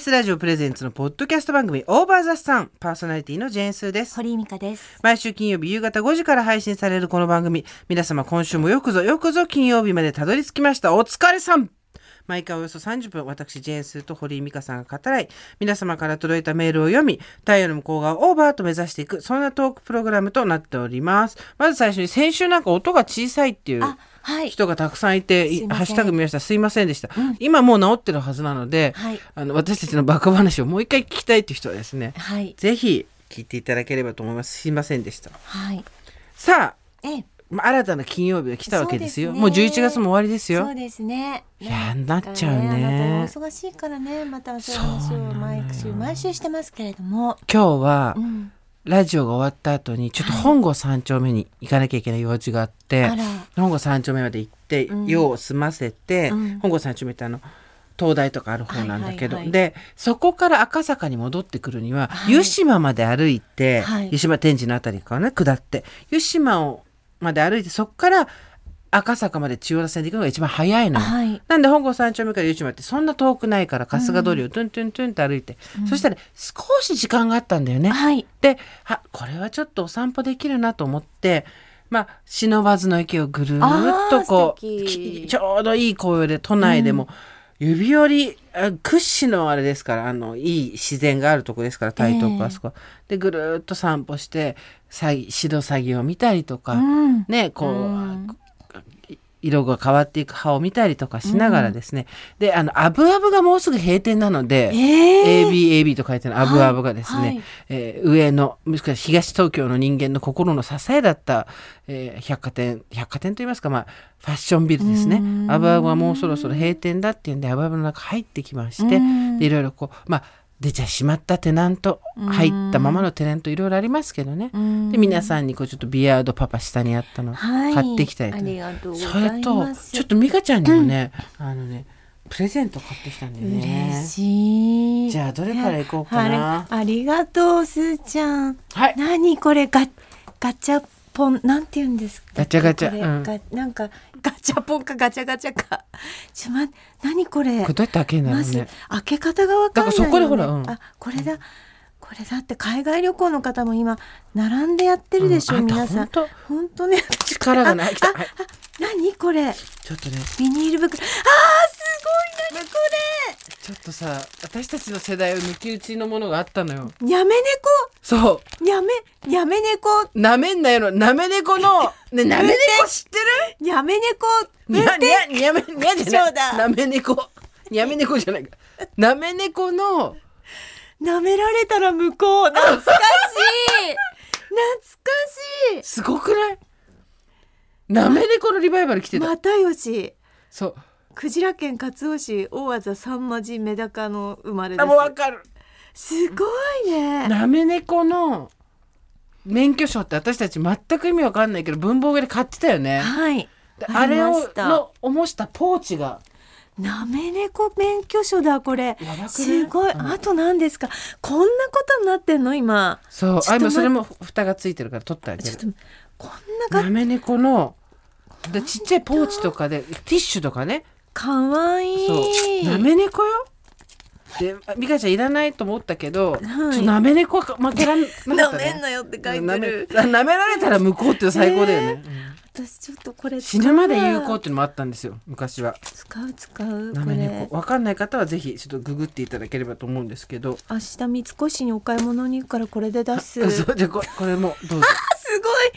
TBS ラジオプレゼンツのポッドキャスト番組オーバーザスタンパーソナリティのジェーンスーです。堀井美香です。毎週金曜日夕方5時から配信されるこの番組。皆様今週もよくぞよくぞ金曜日までたどり着きました。お疲れさん。毎回およそ30分私ジェーンスーと堀井美香さんが語らい。皆様から届いたメールを読み太陽の向こう側をオーバーと目指していくそんなトークプログラムとなっております。まず最初に先週なんか音が小さいっていう。あ、はい。人がたくさんいて、すいません。ハッシュタグ見ました。すいませんでした、今もう治ってるはずなので、はい。あの私たちのバカ話をもう一回聞きたいっていう人はですねはい。ぜひ聞いていただければと思います。すいませんでした。はい。さあええ、まあ新たな金曜日が来たわけですよ。そうですね。もう11月も終わりですよ。そうですね。いやなっちゃうね。忙しいからね、またそういう話を毎週毎週してますけれども。今日はうん。ラジオが終わった後にちょっと本郷三丁目に行かなきゃいけない用事があって、あら。本郷三丁目まで行って、うん用を済ませて、うん。本郷三丁目ってあの東大とかある方なんだけど、はいはいはい。でそこから赤坂に戻ってくるには、はい。湯島まで歩いて、はい。湯島天神のあたりからね下って。湯島をまで歩いてそこから赤坂まで中央線で行くのが一番早いのよ。はい。なんで本郷三丁目から湯島ってそんな遠くないから春日通りをトゥントゥントゥンって歩いて、そしたら少し時間があったんだよね。はい。であこれはちょっとお散歩できるなと思ってまあ忍ばずの池をぐるーっとこうちょうどいい紅葉で都内でも、指折りあ屈指のあれですからあのいい自然があるとこですから台東区ええあそこ、でぐるーっと散歩してさぎ白鷺を見たりとか、うん。ねこう、うん色が変わっていく葉を見たりとかしながらですね、であのアブアブがもうすぐ閉店なので、ええ ABAB と書いてあるアブアブがですね、はい。はいえー上のもしくは東東京の人間の心の支えだった、えー百貨店百貨店といいますか、まあ、ファッションビルですね。うん。アブアブはもうそろそろ閉店だっていうんでアブアブの中入ってきましていろいろこうまあ出ちゃしまったテナント入ったままのテナントいろいろありますけどねうんで皆さんにこうちょっとビアードパパ下にあったのはい。買ってきたりとありがとうごそれと。ちょっと美香ちゃんにもね、あのねプレゼント買ってきたんだよね嬉しい。じゃあどれからいこうかなありがとうすーちゃん。はい何これガガチャポンなんて言うんですか？ガチャガチャうんがなんかガチャポンかガチャガチャか。ちょま何これこれ？どうやって開けるんだろまずうね開け方がわかんないよ、ね。だからそこでほらうんあこれだ。これだって海外旅行の方も今並んでやってるでしょ、うん皆さん。本当？ね。力がない。あ何？これ。ちょっとね。ビニール袋。あーすごい何こちょっとさ私たちの世代を抜き打ちのものがあったのよ。れやめそ猫やめやめ猫。うなめんなよ。のなめ猫のねなめ猫？知ってやめ猫。るにゃにゃにゃめにゃじゃそうだ。ないなめ猫。にゃめ猫じゃない。かなめ猫の舐められたら向こう。懐かしい。懐かしすごくない？なめ猫のリバイバル来てた、い又吉そう。クジラ県勝尾市大技三魔寺メダカの生まれであもうわかる。すすごいね。なめ猫の免許証って私たち全く意味わかんないけど文房具で買ってたよね。はい。であれをの模したポーチがなめ猫免許証だこれ。やばくない？すごい、うん。あと何ですか？こんなことになってんの今。そう。あ今それも蓋がついてるから取ってあげちょっるとこんながなめ猫のでちっちゃいポーチとかでティッシュとかね。かわい。いなめ猫よであ美香ちゃんいらないと思ったけど、はい。ちょっとなめ猫は負けらんなかったなねめんなよって書いてる。あな められたら向こうって最高だよね、うん私ちょっとこれ死ぬまで有効っていうのもあったんですよ昔は。使う使うなめ猫。わかんない方はぜひちょっとググっていただければと思うんですけど。明日三越にお買い物に行くからこれで出す。すそうじゃあここれもどうぞ。ごいあすごい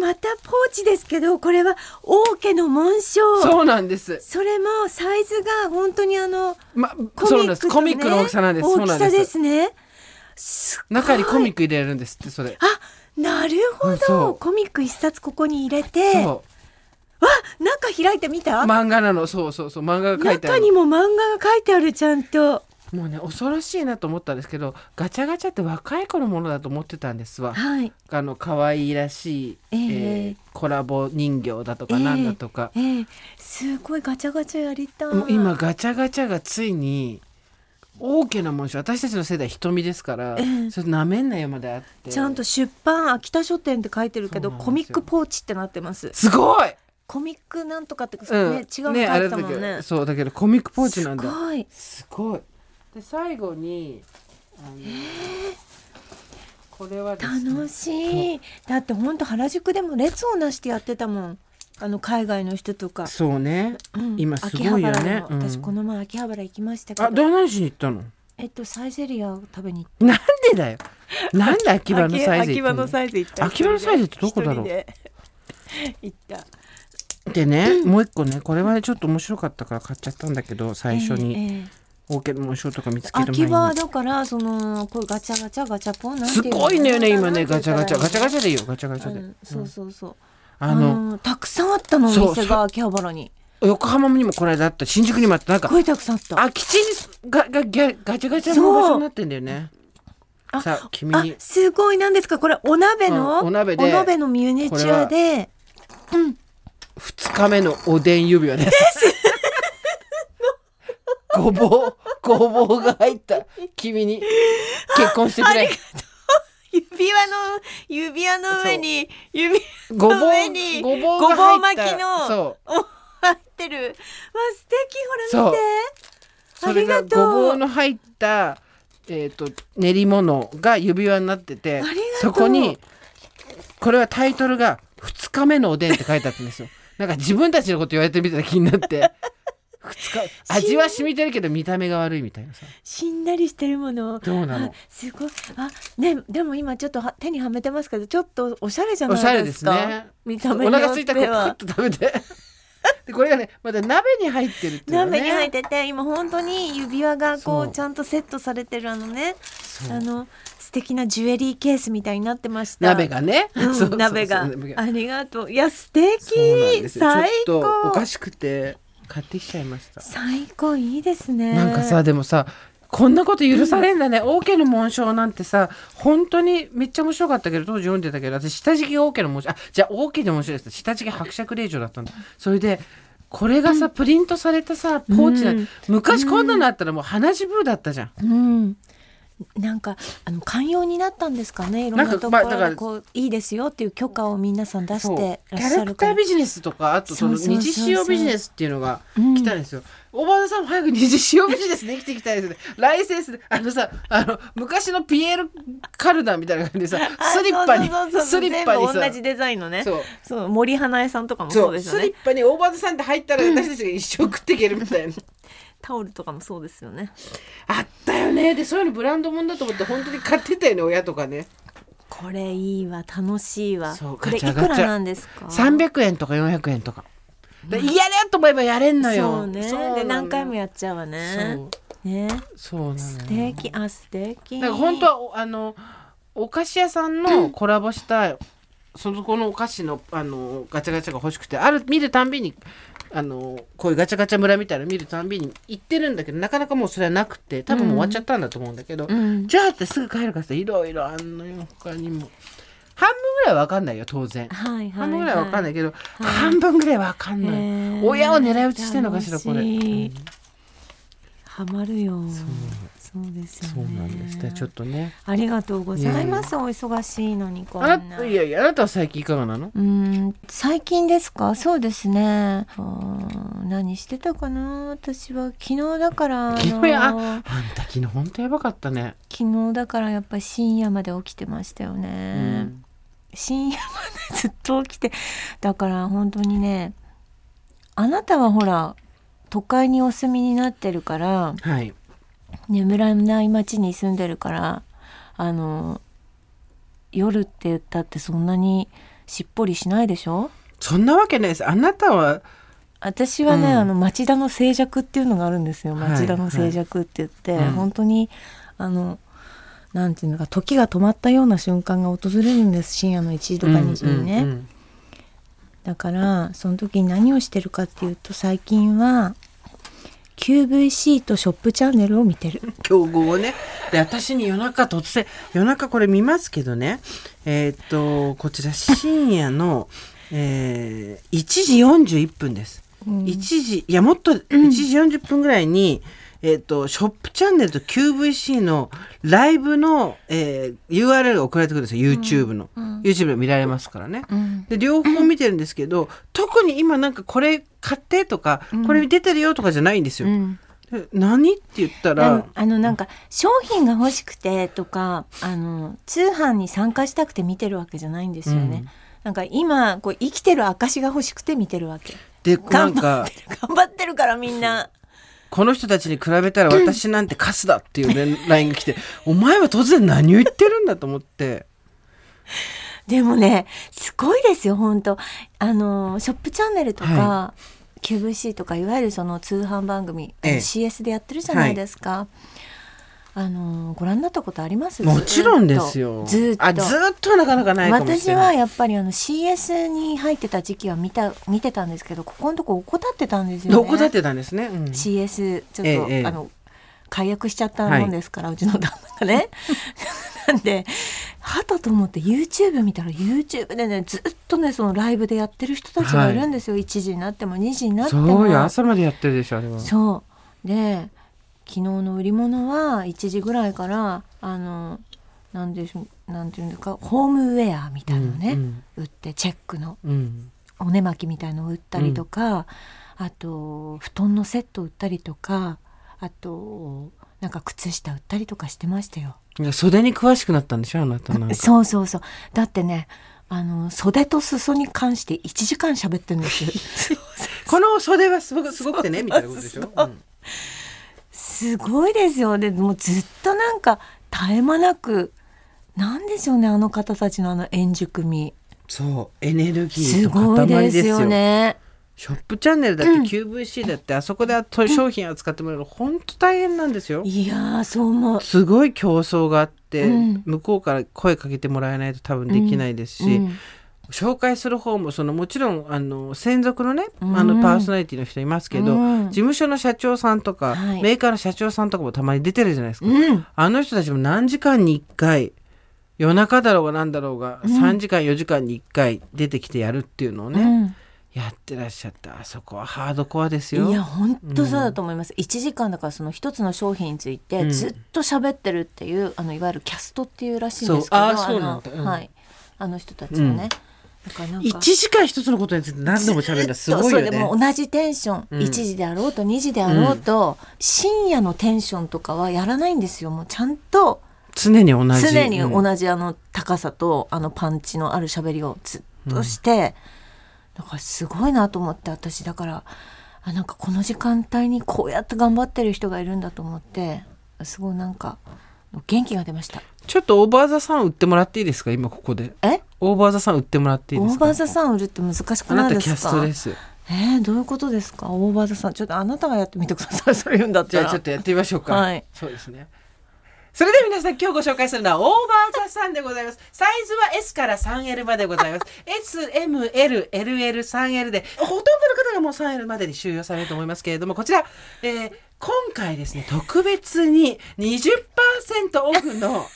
またポーチですけどこれは王家の紋章。そうなんです。それもサイズが本当にあのまコミックと、ね、コミックの大きさなんです。大きさでです。すね中にコミック入れるんですってそれ。あなるほうんそどう。コミック一冊ここに入れて。わそ中開いてみた、う漫画なの。そうそうそう。漫画が書いてある。中にも漫画が書いてあるちゃんともうね恐ろしいなと思ったんですけどガチャガチャって若い子のものだと思ってたんですわ。はい。あの可愛いらしい、えええーコラボ人形だとかなんだとか、ええすごいガチャガチャやりたい。今ガチャガチャがついに王家の紋章私たちの世代瞳ですから、ええ。それなめんなよまであって。ちゃんと出版秋田書店って書いてるけどコミックポーチってなってます。すごい！コミックなんとかって、うん。ね違うの書いてたもんね。あれだけどそうだけどコミックポーチなんだ。すごい。すごいで最後にあのこれはね楽しい。だってほんと原宿でも列をなしてやってたもん。あの海外の人とか、そうね。うん。今すごいよね。私この前秋葉原行きましたけど。あど何しに行ったの？えっとサイゼリアを食べに行っなんでだよ。なんで秋葉のサイズ秋葉のサイズ行った。秋葉のサイズってどこだろう？行った。でね、もう一個ねこれはねちょっと面白かったから買っちゃったんだけど最初に、ええええオーケーモンショーとか見つける秋葉は前にだからそのこうガチャガチャガチャポンなんてすいうのごいのよね今ねガチャガチャ。ガチャガチャャでいいよ。ガチャガチャで、うん。そうそうそう。あのたくさんあったのおそう店が秋葉原に。横浜にもこの間あった。新宿にもあった。なんかすごいたくさんあった。空き地にががギャガチャガチャの場所になってんだよね。あさあ君あにすごいなんですか？これお鍋の、うんお鍋で。お鍋のミニチュアで2日目のおでん指輪ですごぼうごぼうが入った。君に結婚してくれ。指輪の指輪の上に指ごぼうの上にごぼうがごぼう巻きのそう。お入ってる。わ素敵ほら見て。それがありがとう。ごぼうの入ったえー、と練り物が指輪になっててそこにこれはタイトルが「2日目のおでん」って書いてあったんですよ。なんか自分たちのこと言われてるみたいな気になって。2日味は染みてるけど見た目が悪いみたいなさ。しんなりしてるもの。どうなの？あすごい。あねでも今ちょっとは手にはめてますけどちょっとおしゃれじゃおしゃれですないですかね見た目お腹すいたらクッと食べて。でこれがねまだ鍋に入ってるってね。鍋に入ってて今本当に指輪がこそううちゃんとセットされてるあのねあの素敵なジュエリーケースみたいになってました。鍋がね、うん鍋が。ありがとう。いや素敵。最ちょっとお高かしくて買ってきちゃいました。最高いいですね。なんかさでもさこんなこと許されんだね、オーケーの紋章なんてさ本当にめっちゃ面白かったけど当時読んでたけど私下敷きがオーケーの紋章あじゃあオーケーで面白いです。下敷き伯爵令嬢だったんだ。それでこれがさ、プリントされたさポーチな、うん。昔こんなのあったらもう鼻血ブーだったじゃん、うんなんかあの寛容になったんですかねいろんなところでこういいですよっていう許可を皆さん出してキらっしゃるから。ャラクタービジネスとかあとその二次使用ビジネスっていうのがうん。来たんですよ、おばあさんも早く二次使用ビジネスできていきたいですね。ライセンスであのさあの昔のピエール・カルダンみたいな感じでさあスリッパにスリッパに同じデザインのね。そう。そう森花江さんとかもそうですよね。スリッパに大場さんって入ったら私たちが一生食っていけるみたいな タオルとかもそうですよね。あったよね。でそういうのブランドもんだと思って本当に買ってたよね親とかね。これいいわ楽しいわ。そうこれいくらなんですか？300円とか400円とか。でやれと思えばやれんのよ。そうね。で何回もやっちゃうわね。ね。そうな素敵。あ素敵。なんか本当はおあのお菓子屋さんのコラボしたそのこのお菓子のあのガチャガチャが欲しくてある見るたんびにあのこういうガチャガチャ村みたいなの見るたんびに行ってるんだけどなかなかもうそれはなくて多分もう終わっちゃったんだと思うんだけど、うん。じゃあってすぐ帰るからさいろいろあんのよ。他にも。半分ぐらいは分かんないよ当然。はいはい、はい、半分ぐらいは分かんないけど、い。半分ぐらい分かんない、親を狙い撃ちしてんのかしらこれ、ハマるよ。そう。ですよね。そうなんです。ねちょっとね。ありがとうございます。お忙しいのにこんあないやいやあなたは最近いかがなの？うん最近ですか？そうですね。うん何してたかな？私は昨日だから昨日や？ああんた昨日ほんとやばかったね、昨日だからやっぱり深夜まで起きてましたようね、ん。深夜までずっと起きてだから本当にねあなたはほら都会にお住みになってるからはい。眠らない町に住んでるからあの夜って言ったってそんなにしっぽりしないでしょ？そんなわけないです。あなたは私はね、うん。あの町田の静寂っていうのがあるんですよ。はい町田の静寂って言って、はい。うん。本当にあのなんていうのか時が止まったような瞬間が訪れるんです。深夜の1時とか2時にね、うんうんだからその時に何をしてるかっていうと最近は QVC とショップチャンネルを見てる。競合をね。で私に夜中突然夜中これ見ますけどね。えーっとこちら深夜の、えー1時41分です、うん。1時いやもっと1時40分ぐらいに、えっ、と、ショップチャンネルと QVC のライブの、えー URL が送られてくるんですよ、YouTube の。YouTube で見られますからね。うんで、両方見てるんですけど、特に今なんかこれ買ってとか、これ出てるよとかじゃないんですよ。何って言ったでらも、あのなんか商品が欲しくてとかあの通販に参加したくて見てるわけじゃないんですよね。うんなんか今こう生きてる証が欲しくて見てるわけ。で、なんか、頑張ってるからみんな。この人たちに比べたら私なんてカスだっていう連 LINE が来て、お前は突然何を言ってるんだと思って。でもねすごいですよ本当。あのショップチャンネルとか、は QVC とかいわゆるその通販番組、ええ。CS でやってるじゃないですか。あのご覧になったことあります？もちろんですよ。ずーっとあ、ずーっとはなかなかない私。はいやっぱりあの CS に入ってた時期は見た見てたんですけどここのとこ怠ってたんですよね。どこだってたんですね？うん CS ちょっと、ええええあの解約しちゃったもんですから、うちの旦那がね。なんではたと思って YouTube 見たら YouTube でねずっとねそのライブでやってる人たちがいるんですよ、1時になっても2時になっても。そうよ、朝までやってるでしょ、あれは。そうで昨日の売り物は1時ぐらいからあのなんでなんていうんですかホームウェアみたいなのね、うん売ってチェックのうん。おね巻きみたいのを売ったりとか、あと布団のセット売ったりとかあとなんか靴下売ったりとかしてましたよ。いや袖に詳しくなったんでしょ、あなたな。そうそうそうだってねあの袖と裾に関して1時間喋ってるんですよ。この袖はすごくすごくてね、みたいなことでしょ？うんすごいですよでもうずっとなんか絶え間なくなんでしょうねあの方たちのあの円熟味そう、エネルギーすのごい塊ですすよ。ね。ショップチャンネルだって QVC だって、あそこで商品扱ってもらうの本当大変なんですよ。いやーそう思う。すごい競争があって、うん向こうから声かけてもらえないと多分できないですし、うん紹介する方もそのもちろんあの専属のね、うん。あのパーソナリティの人いますけど、うん。事務所の社長さんとか、はい。メーカーの社長さんとかもたまに出てるじゃないですか、うん。あの人たちも何時間に1回夜中だろうが何だろうが、3時間4時間に1回出てきてやるっていうのをね、うん。やってらっしゃった。あそこはハードコアですよ。いや本当そうだと思います、1時間だからその一つの商品についてうん。ずっと喋ってるっていう、あのいわゆるキャストっていうらしいんですけどあーそうなんだ。うん。のはい。あの人たちがね、だからなんか。1時間一つのことについて何度も喋るのはすごいよそうでねも同じテンション、うん。1時であろうと2時であろうと、深夜のテンションとかはやらないんですよ。もうちゃんと。常に同じ。常にうん同じあの高さとあのパンチのある喋りをずっとして、だからすごいなと思って私。だからあなんかこの時間帯にこうやって頑張ってる人がいるんだと思ってすごいなんか元気が出ました。ちょっと Over the Sun 売ってもらっていいですか？今ここで。え？ Over the Sun 売ってもらっていいですか？ Over the Sun売るって難しくあなないたキャスですかトです。えー、どういうことですか？ Over the Sun。ちょっとあなたがやってみてください。それ言うんだっ たらじゃあちょっとやってみましょうか。はい。そうですね。それでは皆さん今日ご紹介するのは Over the Sun でございます。サイズは S から 3L までございます。S、M、L、LL、3L で、ほとんどの方がもう 3L までに収容されると思いますけれども、こちら、えー今回ですね、特別に20%オフの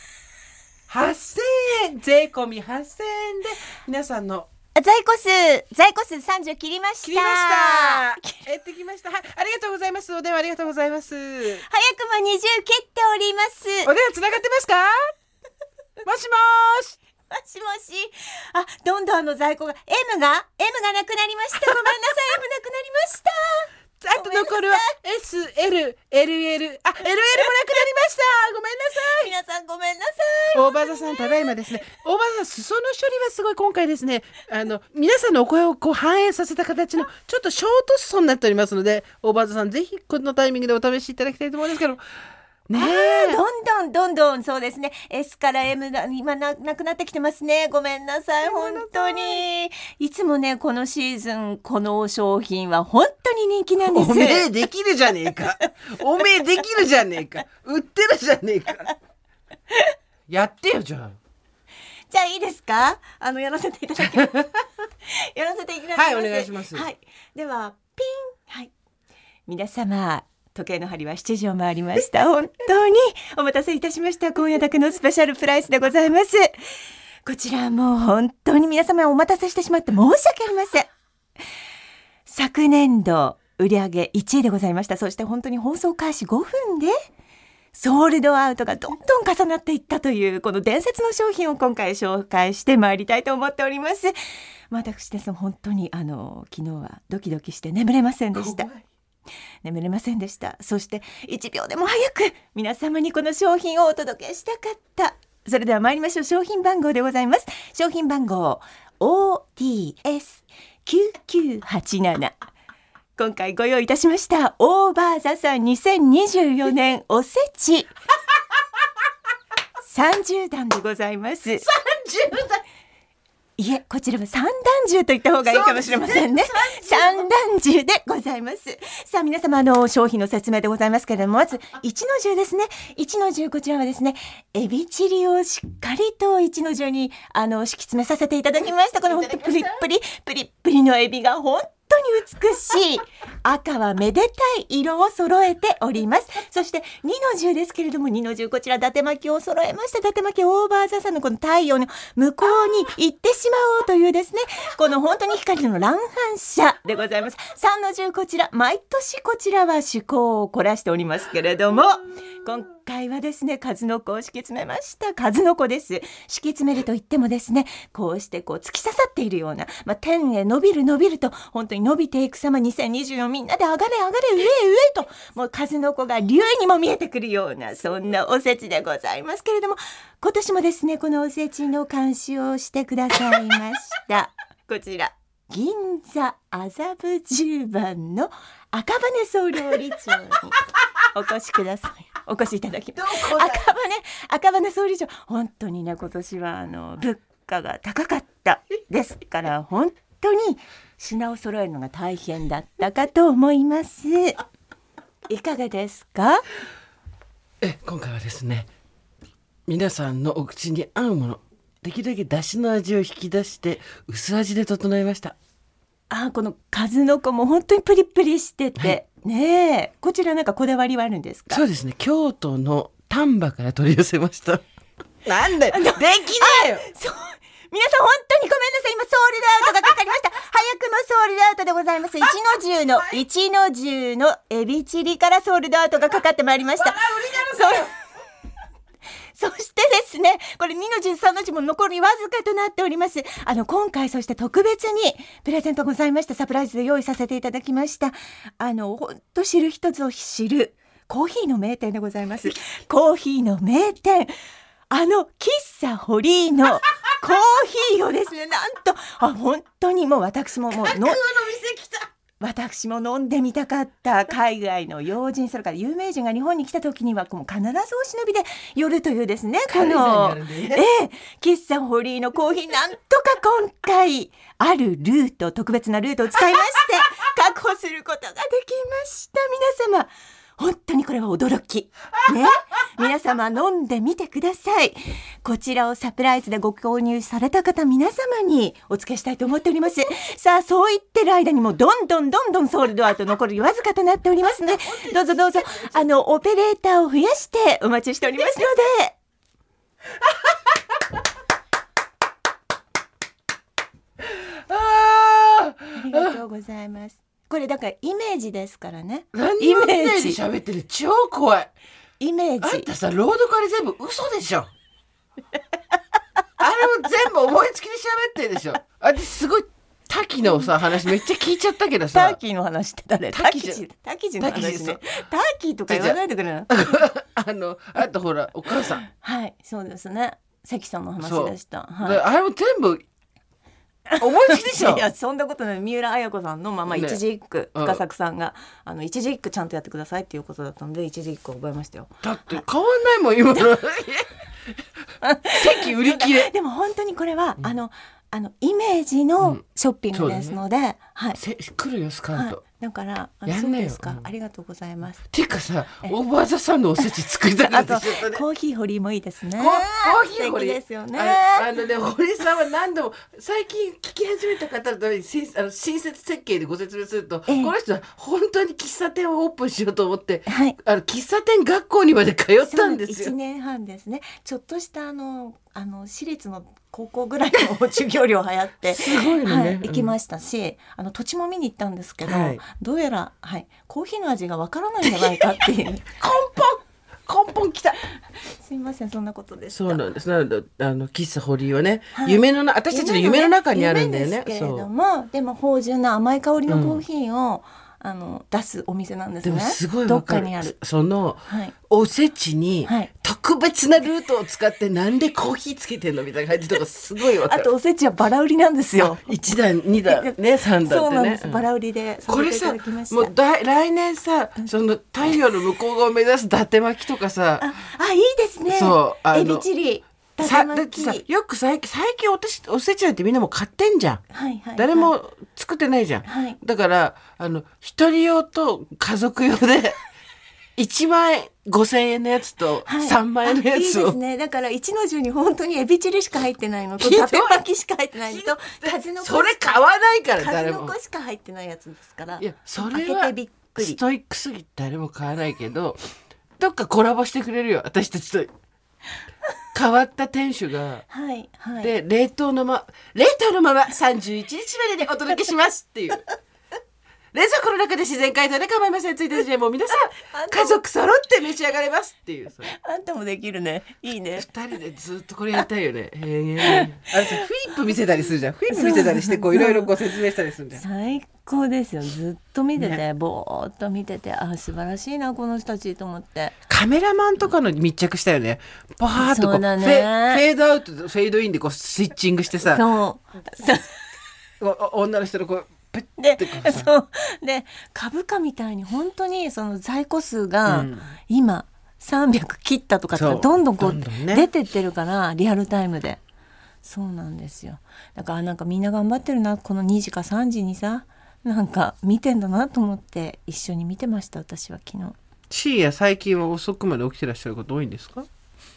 8000円、税込み8000円で皆さんの在庫数在庫数30切りました切りました。やってきました。はい、ありがとうございます。お電話ありがとうございます。早くも20切っておりますお電話つながってますか？もしもーしもしもし。あ、どんどんあの在庫が、M が ?M がなくなりました。ごめんなさい、M なくなりました。あと残るは S、L、LL、あ、LL もなくなりました。ごめんなさい。皆さんごめんなさい。大場座さんただいまですね。大場座裾の処理はすごい今回ですね。あの皆さんのお声をこう反映させた形のちょっとショート裾になっておりますので大場座さんぜひこのタイミングでお試しいただきたいと思うんですけどねえ。どんどんどんどん。そうですね。S から M が今ななくなってきてますね。ごめんなさい。本当に。いつもねこのシーズンこの商品は本当に人気なんです。おめえできるじゃねえか。おめえできるじゃねえか。売ってるじゃねえか。やってよじゃあ。じゃあいいですか？あのやらせていただきます。やらせていただきます。はいお願いします。はい。ではピン。はい。皆様時計の針は7時を回りました。本当にお待たせいたしました。今夜だけのスペシャルプライスでございます。こちらもう本当に皆様お待たせしてしまって申し訳ありません。昨年度売上1位でございました。そして本当に放送開始5分でソールドアウトがどんどん重なっていったというこの伝説の商品を今回紹介してまいりたいと思っております。私です。本当にあの昨日はドキドキして眠れませんでした。眠れませんでした。そして1秒でも早く皆様にこの商品をお届けしたかった。それでは参りましょう。商品番号でございます。商品番号 ODS9987 今回ご用意いたしました。オーバーザさん2024年おせち。30段でございます。30代いえ、こちらは三段重と言った方がいいかもしれませんね。三段重でございます。さあ、皆様、あの、商品の説明でございますけれども、まず、一の重ですね。一の重、こちらはですね、エビチリをしっかりと一の重に、あの、敷き詰めさせていただきました。この本当プリップリ、プリップリのエビが本当当に美しい。赤はめでたい色を揃えております。そして2の10ですけれども、2の10こちら伊達巻きを揃えました。伊達巻きオーバーザさんのこの太陽の向こうに行ってしまおうというですね、この本当に光の乱反射でございます。3の10こちら、毎年こちらは趣向を凝らしておりますけれども、今回はですね、数の子を敷き詰めました。数の子です。敷き詰めると言ってもですね、こうしてこう突き刺さっているような、まあ、天へ伸びる伸びると、本当に伸びていく様2024みんなで上がれ上がれ上へ上へと、もう数の子が竜にも見えてくるような、そんなおせちでございますけれども、今年もですね、このおせちの監視をしてくださいました。こちら。銀座麻布十番の赤羽総料理長にお越しください。お越しいただきます。どこだ？赤羽赤羽総理長。本当にね今年はあの物価が高かったですから本当に品を揃えるのが大変だったかと思います。いかがですか？え今回はですね皆さんのお口に合うものできるだけ出汁の味を引き出して薄味で整えました。あこの数の子も本当にプリプリしてて、はいねえ。こちらなんかこだわりはあるんですか？そうですね。京都の丹波から取り寄せました。なんだよできねえよ。そう。皆さん本当にごめんなさい。今ソールドアウトがかかりました。早くもソールドアウトでございます。一の重の一の重のエビチリからソールドアウトがかかってまいりました。そうそしてですね、これ2の13の10も残りわずかとなっております。あの、今回そして特別にプレゼントございました。サプライズで用意させていただきました。あの、ほんと知る人ぞ知るコーヒーの名店でございます。コーヒーの名店。あの、喫茶堀井のコーヒーをですね、なんと、あ、本当にもう私ももうの、空の店来た私も飲んでみたかった。海外の要人それから有名人が日本に来た時にはもう必ずお忍びで寄るというですね。このねええ喫茶堀井のコーヒーなんとか今回あるルート特別なルートを使いまして確保することができました。皆様本当にこれは驚き。ね。皆様飲んでみてください。こちらをサプライズでご購入された方皆様にお付けしたいと思っております。さあ、そう言ってる間にもどんどんどんどんソールドアウト残りわずかとなっておりますので、どうぞどうぞ、あの、オペレーターを増やしてお待ちしておりますので、あ ありがとうございます。これだからイメージですからね。イメージ？喋ってる。超怖い。イメージ。あんたさ朗読あれ全部嘘でしょ。あれも全部思いつきで喋ってるでしょ。あですごい滝のさ話めっちゃ聞いちゃったけどタさ。ーキーの話って誰？タキタキじゃジタキジの話ねタキジそう。ターキーとか言わないでくれな。あのあとほらお母さん、はい、そうですね。関さんの話でした。ではあれも全部思いつきでしょ？い。いや、そんなことない。三浦綾子さんのままね。一字一句、うん深作さんが、あの一字一句ちゃんとやってくださいっていうことだったので、一字一句覚えましたよ。だって変わんないもん今。の席売り切れ。でも本当にこれは、あの、あのイメージのショッピングですので、はい。せ来るよスカウト、はい、だから、あのそうですか、うんありがとうございます。ていうかさオーバーザさんのおせち作りたくなってきちゃったね コーヒー堀もいいですね。ココーヒー素堀敵ですよね。ああのね堀さんは何度も最近聞き始めた方のためにあの親切設計でご説明すると、ええこの人は本当に喫茶店をオープンしようと思って、はい。あの喫茶店学校にまで通ったんです一よ。年半ですね。ちょっとしたあのあの私立の高校ぐらいの授業料流行って すごいのね。はい、うん。行きましたし、あの土地も見に行ったんですけど、はい。どうやら、はい、コーヒーの味がわからないんじゃないかっていう。根本根本きた。すいませんそんなことでした。そうなんです。なのであの喫茶堀井はね、はい。夢のな私たちの夢の中にあるんだよね。夢ですけれどもでも芳醇な甘い香りのコーヒーを、あの出すお店なんですね。すごいどっわかにある。そのはい。おせちにはい。特別なルートを使ってなんでコーヒーつけてんのみたいな感じとかすごいわかる。あとおせちはバラ売りなんですよ。1段2段 ね3段ね。そうなんです、うん。バラ売りでこれさもうだい来年さその太陽の向こう側を目指す伊達巻きとかさ。ああいいですね。そうあのエビチリ。伊さ達だってさよく最近最近おてしおせちなんてみんなもう買ってんじゃん。はいはい誰も作ってないじゃん。はい。だからあの一人用と家族用で1万円5,000円のやつとはい。3万円のやあいいつを、ですね。だから一の重に本当にエビチリしか入ってないのと伊ひどい。達巻きしか入ってないのと数の子それ買わないから誰も。数の子。しか入ってないやつですから。いやそれはストイックすぎて誰も買わないけどどっかコラボしてくれるよ。私たちと。変わった店主が。はいはいで冷凍のま冷凍のまま31日まででお届けしますっていう冷蔵庫の中で自然解凍で構いません。1日で もう皆さん家族揃って召し上がれますっていう。あんたもできるね。いいね。二人でずっとこれやりたいよね。へえあれさフリップ見せたりするじゃん。フリップ見せたりしてこういろいろこう説明したりするじゃん。最高ですよ。ずっと見てて、ねぼーっと見てて。あ素晴らしいなこの人たちと思って。カメラマンとかの密着したよね。バーッとこそうね。フェフェードアウトとフェードインでこうスイッチングしてさ。そう。そ うお女の人のこうペッでてこうさそう。で株価みたいに本当にその在庫数がうん。今300切ったとかってどんどんこう出てってるからリアルタイムで。そうなんですよ。だからなんかみんな頑張ってるな。この2時か3時にさなんか見てんだなと思って一緒に見てました私は昨日。シーや最近は遅くまで起きてらっしゃること多いんですか、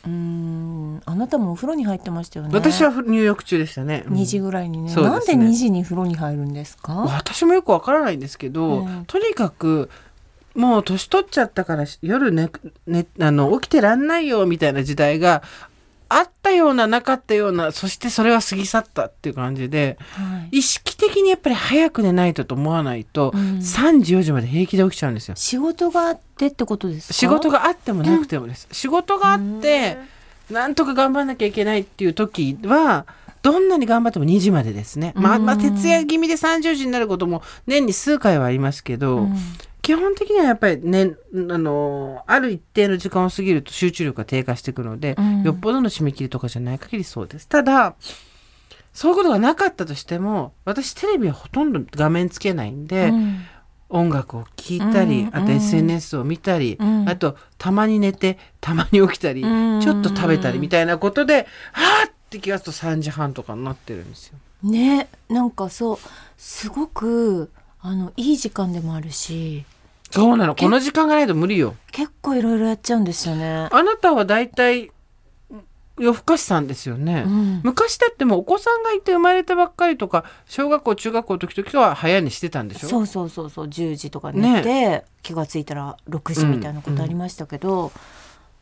うーんあなたもお風呂に入ってましたよね。私は入浴中でしたね、うん。2時ぐらいにね,、ね。なんで2時に風呂に入るんですか？私もよくわからないんですけど、うん。とにかくもう年取っちゃったから夜ねねあの起きてらんないよみたいな時代があったようななかったようなそしてそれは過ぎ去ったっていう感じではい、意識的にやっぱり早く寝ないとと思わないと、うん3時4時まで平気で起きちゃうんですよ。仕事があってってことですか？仕事があってもなくてもです。仕事があってなんとか頑張んなきゃいけないっていう時はどんなに頑張っても2時までですね。まあまあうん徹夜気味で30時になることも年に数回はありますけど、うん基本的にはやっぱりねあのある一定の時間を過ぎると集中力が低下していくので、うん。よっぽどの締め切りとかじゃない限りそうです。ただそういうことがなかったとしても私テレビはほとんど画面つけないんで、うん。音楽を聴いたり、あとうん。うん SNS を見たり、うん。あとたまに寝てたまに起きたり、うん。ちょっと食べたりみたいなことではーって気がすると3時半とかになってるんですよ。ね。なんかそうすごくあのいい時間でもあるしそうなの。この時間がないと無理よ。結構いろいろやっちゃうんですよね。あなたはだいたい夜更かしさんですよね。うん。昔だってもうお子さんがいて生まれたばっかりとか小学校中学校の時とかは早寝してたんでしょ？そうそうそうそう。10時とか寝て、気がついたら6時みたいなことありましたけど、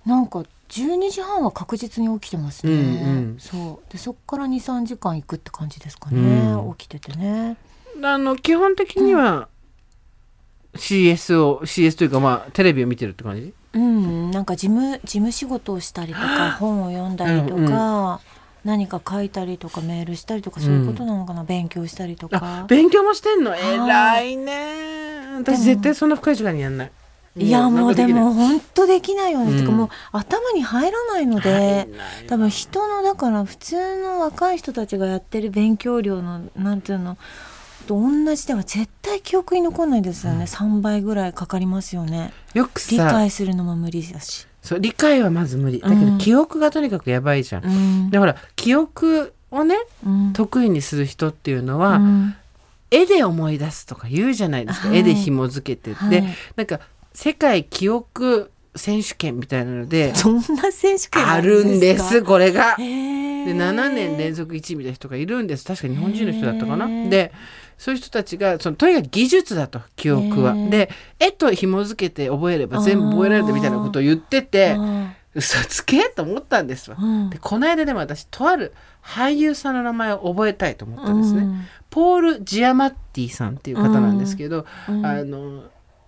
なんか12時半は確実に起きてますね、うんうん。そう。でそっから23時間行くって感じですかね、うん。起きててね。あの基本的には CS を CS というかまあテレビを見てるって感じ？うんなんか事務事務仕事をしたりとか本を読んだりとか、何か書いたりとかメールしたりとかそういうことなのかな、勉強したりとあか勉強もしてんの？はい。偉いね。私絶対そんな深い時間にやんない。いやもうでも本当できないよね、うん。てかもう頭に入らないので多分人のだから普通の若い人たちがやってる勉強量のなんていうのと同じでは絶対記憶に残んないですよね、3倍ぐらいかかりますよね。よく理さ解するのも無理だし、そう理解はまず無理。だけうんど記憶がとにかくやばいじゃん、うん。でほら記憶をねうん。得意にする人っていうのは、うん。絵で思い出すとか言うじゃないですか、はい。絵で紐付けて、はい。でなんか世界記憶選手権みたいなので そんな選手権あるんですか？これが。で7年連続1位みたいな人がいるんです。確か日本人の人だったかな？でそういう人たちがそのとにかく技術だと記憶は。で絵と紐付けて覚えれば全部覚えられるみたいなことを言っててあ嘘つけと思ったんですわ。うん。でこの間でも私とある俳優さんの名前を覚えたいと思ったんですね。うん。ポール・ジアマッティさんっていう方なんですけど、うん。あの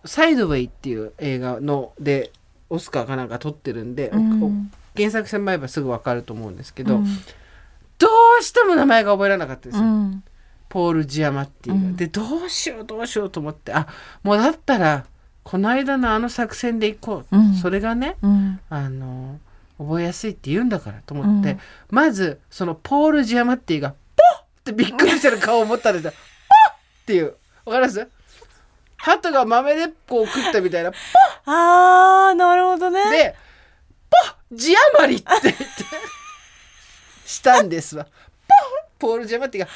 サイドウェイっていう映画のでオスカーかなんか撮ってるんで、うん。原作者前ばすぐわかると思うんですけど、うん。どうしても名前が覚えられなかったんですよ。うん。ポール・ジアマッティが。うん。でどうしようどうしようと思ってあもうだったらこの間のあの作戦で行こう、うん。それがねうん。あの覚えやすいって言うんだからと思って、うん。まずそのポール・ジアマッティがポッってびっくりしてる顔を持ったんですよ。ポッっていう。わかります？鳩が豆でこう食ったみたいなポあーなるほどね。ッでポッジアマリって言ってしたんですわ。ポッポール・ジアマッティがポ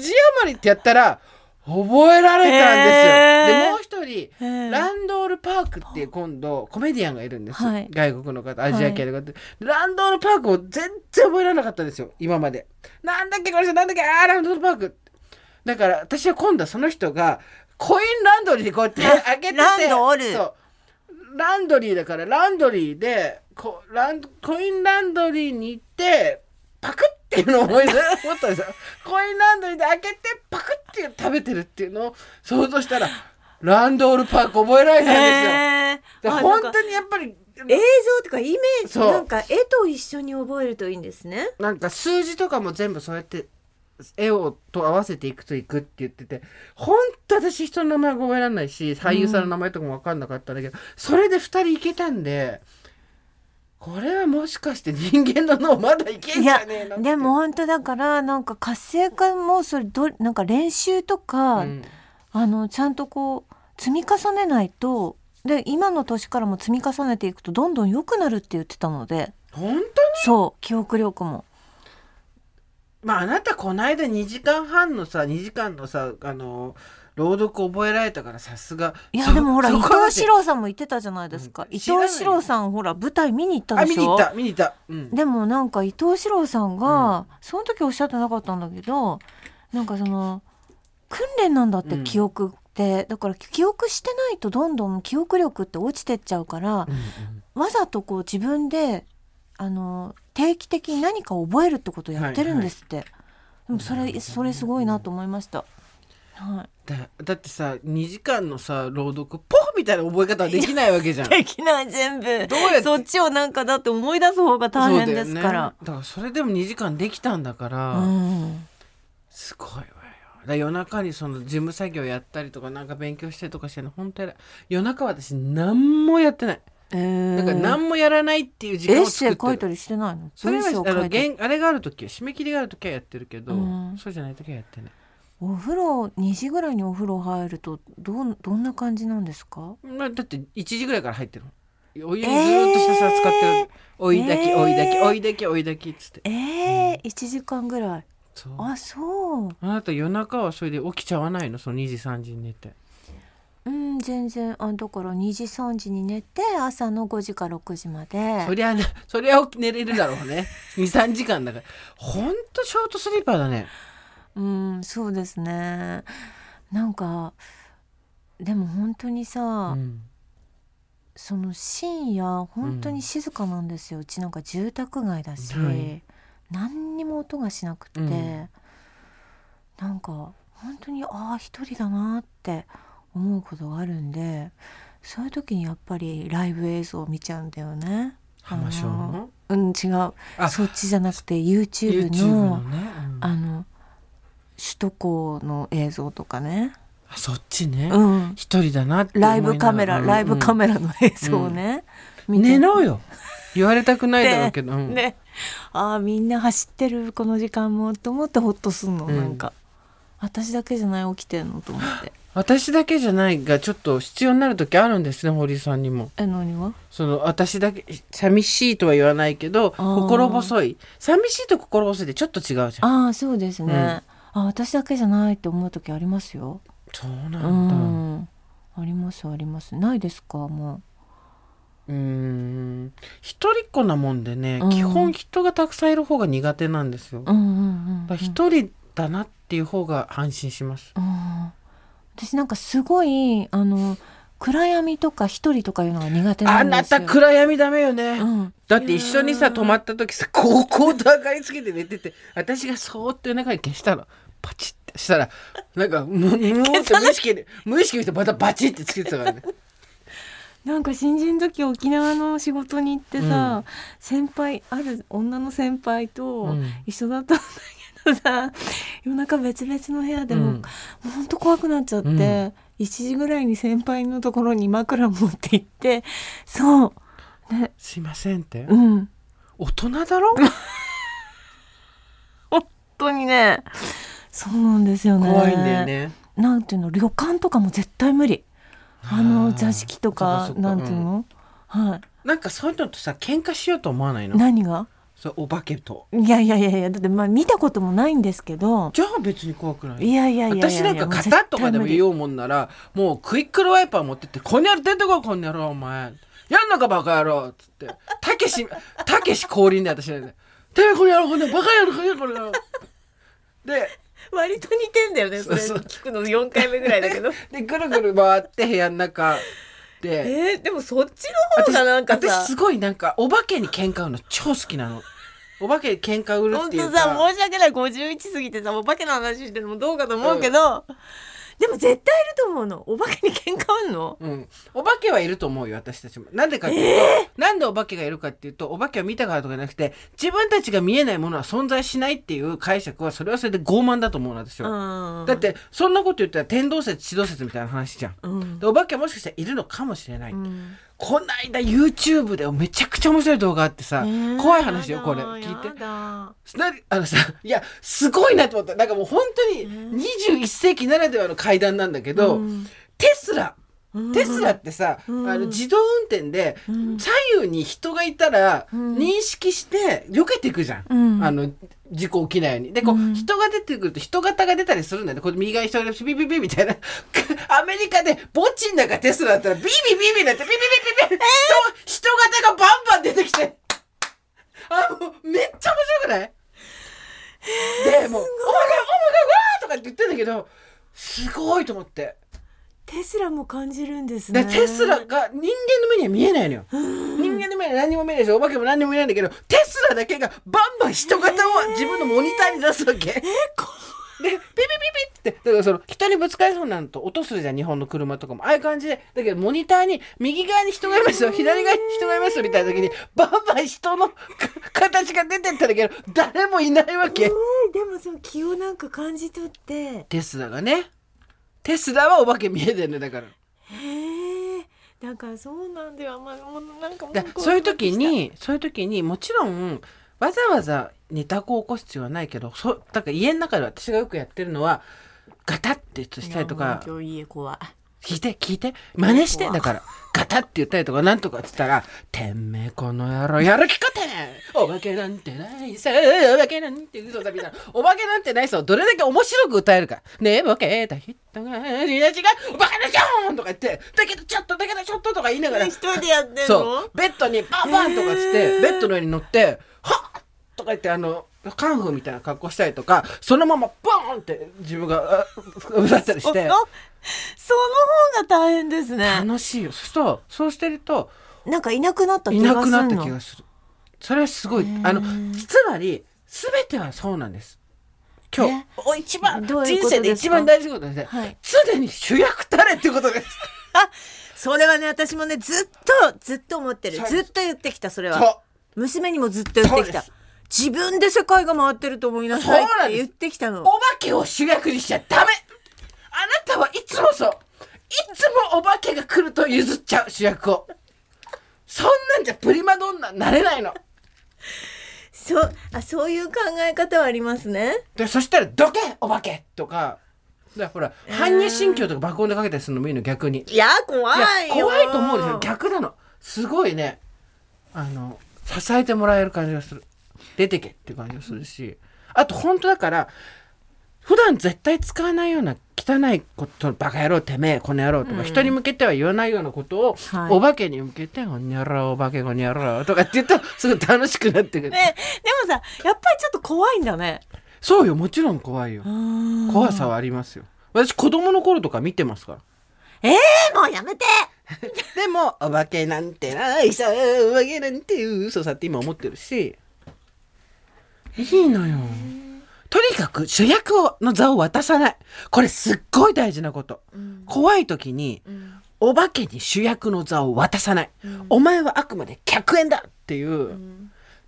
ッジアマリってやったら覚えられたんですよ。でもう一人ランドール・パークっていう今度コメディアンがいるんです、はい。外国の方アジア系の方、ランドール・パークを全然覚えられなかったんですよ今まで。なんだっけこれさなんだっけあーランドール・パーク。だから私は今度はその人がコインランドリーでこうやって開けてて。ランドールそう。ランドリーだからランドリーでこランコインランドリーに行ってパクっていうのを思い出 思ったんですよ。コインランドリーで開けてパクって食べてるっていうのを想像したらランドールパーク覚えられたんですよ。で本当にやっぱり映像とかイメージなんか絵と一緒に覚えるといいんですね。なんか数字とかも全部そうやって絵をと合わせていくといくって言ってて本当私人の名前が覚えられないし俳優さんの名前とかも分かんなかったんだけど、それで2人いけたんでこれはもしかして人間の脳まだいけんじゃねえのでも本当だからなんか活性化もそれどなんか練習とか、うん。あのちゃんとこう積み重ねないとで今の年からも積み重ねていくとどんどん良くなるって言ってたので。本当に？そう記憶力も。まああなたこの間2時間半のさ2時間のさあの朗読覚えられたからさすが。いやそでもほら伊藤四郎さんも言ってたじゃないですか、伊うん。知らない藤四郎さんほら舞台見に行ったあでしょ？見に行った見に行った、うん、でもなんか伊藤四郎さんが、その時おっしゃってなかったんだけどなんかその訓練なんだってうん。記憶って、だから記憶してないとどんどん記憶力って落ちてっちゃうから、うんうん。わざとこう自分であの定期的に何か覚えるってことをやってるんですって、でもそれそれすごいなと思いました。はい。だだってさ2時間のさ朗読ポンみたいな覚え方はできないわけじゃん。できない全部。どうやって？そっちをなんかだって思い出す方が大変ですから。だよね、だからそれでも2時間できたんだから、うんすごいわよ。だ夜中にその事務作業やったりとかなんか勉強してとかしてるの本当や夜中私何もやってないえーだから何もやらないっていう時間を作ってる。セイ書いたりしてないの？それはあの原あれがある時は締め切りがある時はやってるけど、うん。そうじゃない時はやってない。お風呂2時ぐらいにお風呂入るとどんどんな感じなんですか？まあ、だって1時ぐらいから入ってるの。お湯にずーっとひたすら使ってる、追いだきえー。追いだき追いだき追いだきっつって。えー1時間ぐらい。あそう。あなた夜中はそれで起きちゃわないの？その2時3時に寝てうん全然。あだから2時3時に寝て朝の5時から6時まで。そりゃねそりゃ起き寝れるだろうね。23時間だから。ほんとショートスリーパーだね。うんそうですね。なんかでも本当にさ、うん。その深夜本当に静かなんですよ、うちなんか住宅街だし、はい。何にも音がしなくて、うん。なんか本当にああ一人だなって思うことがあるんでそういう時にやっぱりライブ映像を見ちゃうんだよね。浜省の？うん違う。あそっちじゃなくて YouTube の YouTube のね、うん。あの首都高の映像とかね、あそっちね。うん、一、人だなライブカメラ、うんライブカメラの映像をね、見て。寝ろよ。言われたくないだろうけど、う んね。ああみんな走ってるこの時間もと思ってホッとすんの、うん。なんか。私だけじゃない起きてんのと思って私だけじゃないがちょっと必要になる時あるんですね堀井さんにも。え何はその私だけ寂しいとは言わないけど心細い。寂しいと心細いってちょっと違うじゃん。ああそうですね、あ私だけじゃないって思う時ありますよ。そううなんだ。ん。ありますあります。ないですかもう。ーん。一人っ子なもんでね、うん。基本人がたくさんいる方が苦手なんですよ、一人だなっていう方が安心します、うん私なんかすごいあの暗闇とか一人とかいうのが苦手なあんですよ。なた暗闇ダメよね、うん。だって一緒にさ泊まった時さこうこうと明かりつけて寝てて私がそーっと夜中に消したの。パチッてしたらなんかむむーって無意識で無意識でまたバチッてつけてたからね。なんか新人の時沖縄の仕事に行ってさ、先輩ある女の先輩とうん。一緒だったんださ、夜中別々の部屋でも、うん。もうほんと怖くなっちゃって、うん。1時ぐらいに先輩のところに枕持って行ってそう。ね。すいませんって？うん。大人だろ？本当にね。そうなんですよね。怖いんだよね。なんていうの旅館とかも絶対無理。ああのー座敷とかなんていうの、はなんかそういうのとさ喧嘩しようと思わないいの？何が？そうお化けと。いやいやいやいやだってまあ見たこともないんですけど。じゃあ別に怖くない？いやいやいやいや私なんか型とかでも言うおうもんならもうクイックルワイパー持ってって「こんにゃる出てこいこんにゃるお前。やんのかバカ野郎」っつって。たけしたけし降臨で私。なんで「てめえこの野郎こんにゃるバカ野郎こんにゃるこの野郎」で割と似てんだよねそれ聞くの4回目ぐらいだけど。でぐるぐる回って部屋の中。でえー、でもそっちの方がなんかさ。私すごいなんかお化けに喧嘩売るの超好きなの。お化けに喧嘩売るっていうか。さ申し訳ない。51過ぎてさお化けの話してるのもどうかと思うけど、でも絶対いると思うの。お化けに喧嘩売んの？うん、お化けはいると思うよ私たちも。なんでかっていうと、なんでお化けがいるかっていうとお化けを見たからとかじゃなくて自分たちが見えないものは存在しないっていう解釈はそれはそれで傲慢だと思うの私は、うん。だってそんなこと言ったら天動説地動説みたいな話じゃん、うん。でお化けはもしかしたらいるのかもしれない、うんこの間 YouTube でめちゃくちゃ面白い動画あってさ、えー怖い話よこれ。聞いて。なあのさいやすごいなと思った。なんかもう本当に21世紀ならではの階段なんだけど、うん。テスラうんテスラってさ、うんあの自動運転でうん左右に人がいたらうん認識して避けていくじゃん。うんあの事故起きないように。で、こう、うん人が出てくると人型が出たりするんだよね。これ右側に人がいるピピピピみたいな。アメリカで墓地の中テスラだったらビビビビビなってピピピピピ、人、人型がバンバン出てきて。あ、もうめっちゃ面白くない？で、もう、おまが、おまが、わーとかって言ってんだけど、すごいと思って。テスラも感じるんですね。でテスラが人間の目には見えないのよ。人間の目には何にも見えないしお化けも何にも見えないんだけどテスラだけがバンバン人型を自分のモニターに出すわけ。でピピピピってだからその人にぶつかりそうになると音するじゃん日本の車とかも。ああいう感じで。だけどモニターに右側に人がいますよ。左側に人がいますよみたいな時にバンバン人のか 形が出てったんだけど誰もいないわけ。えーでもその気をなんか感じ取って。テスラがねテスラはお化け見えてるねだから。へえだからそうなんだよ、まあ、もうなんかもだそういう時にそういう時にもちろんわざわざネタを起こす必要はないけどそだから家の中で私がよくやってるのはガタって言ったりとか。今日家怖い聞いて聞いて。真似してだからガタって言ったりとかなんとかっつったら「てめえこの野郎やる気かて。お化けなんてないさお化けなんて嘘だ」みたいな。お化けなんてないさをどれだけ面白く歌えるか「ねえボケた人が命がお化けでしょ!」とか言って「だけどちょっとだけどちょっと」とか言いながら。一人でやってんの？そう。ベッドにバンバンとかっつって、ベッドの上に乗って「はっ!」とか言ってあのカンフーみたいな格好したりとかそのままバーンって自分があ歌ったりして。その方が大変ですね。楽しいよ。そうするとそうしてるとなんかいなくなった気いがする。のなくなった気がする。それはすごい。あのつまり全てはそうなんです。今日え？お一番人生で一番大事なことですね、はい。常に主役たれってことです。それはね私もねずっとずっと思ってる。ずっと言ってきたそれは。娘にもずっと言ってきた。そうです自分で世界が回ってると思いなさいって言ってきたの。お化けを主役にしちゃダメ。あなたはいつもそう。いつもお化けが来ると譲っちゃう主役を。そんなんじゃプリマドンナになれないの。そうあそういう考え方はありますね。でそしたら「どけお化け!」とか。だほら般若心経とか爆音でかけたりするのもいいの逆に。いや怖い怖いと思うでしょ逆なの。すごいね。あの支えてもらえる感じがする出てけって感じがするし。あと本当だから普段絶対使わないような汚いことバカ野郎てめえこの野郎とか、人に向けては言わないようなことを、はい。お化けに向けて「この野郎お化けこの野郎」とかって言うと すごい楽しくなってくる、ねでもさやっぱりちょっと怖いんだね。そうよもちろん怖いよ。怖さははありますよ。私子供の頃とか見てますから。えー、もうやめて。でもお化けなんてないさお化けなんて嘘さって今思ってるしいいのよ。とにかく主役をの座を渡さない。これすっごい大事なこと。怖い時にお化けに主役の座を渡さない、お前はあくまで客演だっていう、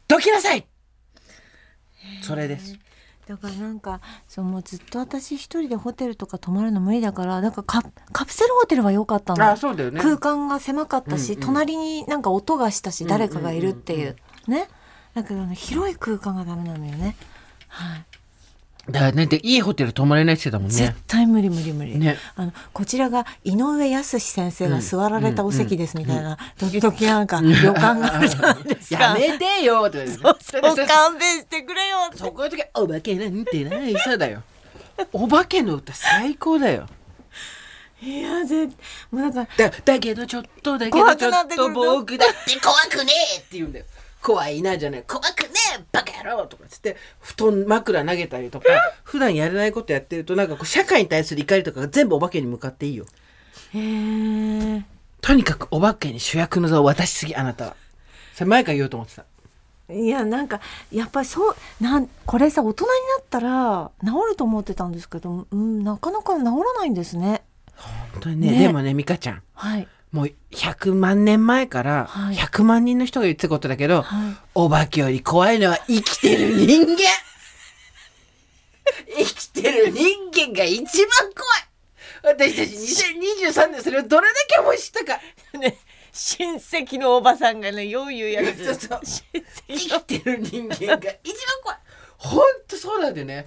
どきなさい。それです。だからなんかそうもうずっと私一人でホテルとか泊まるの無理だからなんかカカプセルホテルは良かったの。あそうだよね。空間が狭かったし、うんうん隣になんか音がしたしん。誰かがいるっていう,、ねだけどね広い空間がダメなのよね。はい。だからねでいいホテル泊まれないって言ってたもん絶ね対無理無理無理、ね。あのこちらが井上康先生が座られたお席ですみたいな、時々なんか旅館があるじゃないですか。やめてよってそうそう勘弁してくれよって。そこの時お化けなんてないさだよ。お化けの歌最高だよ。いやぜもうなんかだだけどちょっとだけどちょっと。僕だって怖くねえって言うんだよ怖いなじゃない。怖くねえバカ野郎とかつって布団枕投げたりとか普段やれないことやってるとなんかこう社会に対する怒りとかが全部お化けに向かっていいよ。へえとにかくお化けに主役の座を渡しすぎあなたは。それ前から言おうと思ってた。いやなんかやっぱりそうなんこれさ大人になったら治ると思ってたんですけど、うん、なかなか治らないんですね。本当にねね。でもね美香ちゃん。はいもう100万年前からはい。100万人の人が言ってたことだけど、はい。お化けより怖いのは生きてる人間。生きてる人間が一番怖い。私たち2023年それをどれだけ思い知ったか。ね親戚のおばさんがねよう言うやつ。そうそう。親生きてる人間が一番怖い。ほんとそうなんだよね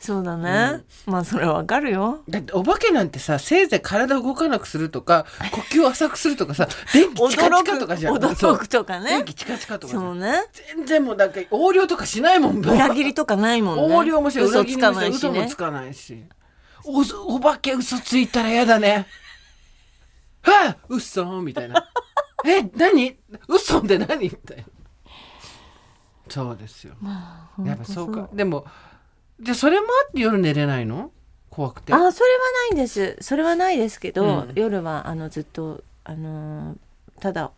そうだね、まあそれはわかるよ。だってお化けなんてさせいぜい体を動かなくするとか 呼吸を浅くするとかさ電気チカチカとかじゃん。驚くとかね。電気チカチカとかそうね。全然もうなんか横領とかしないもん裏切りとかないもんね。横領もしない。嘘つ裏切りもしなかない。嘘もつかないし。おお化け嘘ついたらやだね。はあ嘘みたいな。え何？嘘って何？みたいな。そうですよ。やっぱそうか。でもじゃあそれもあって夜寝れないの？怖くて。あそれはないんです。それはないですけど、うん。夜はあのずっとあのーただ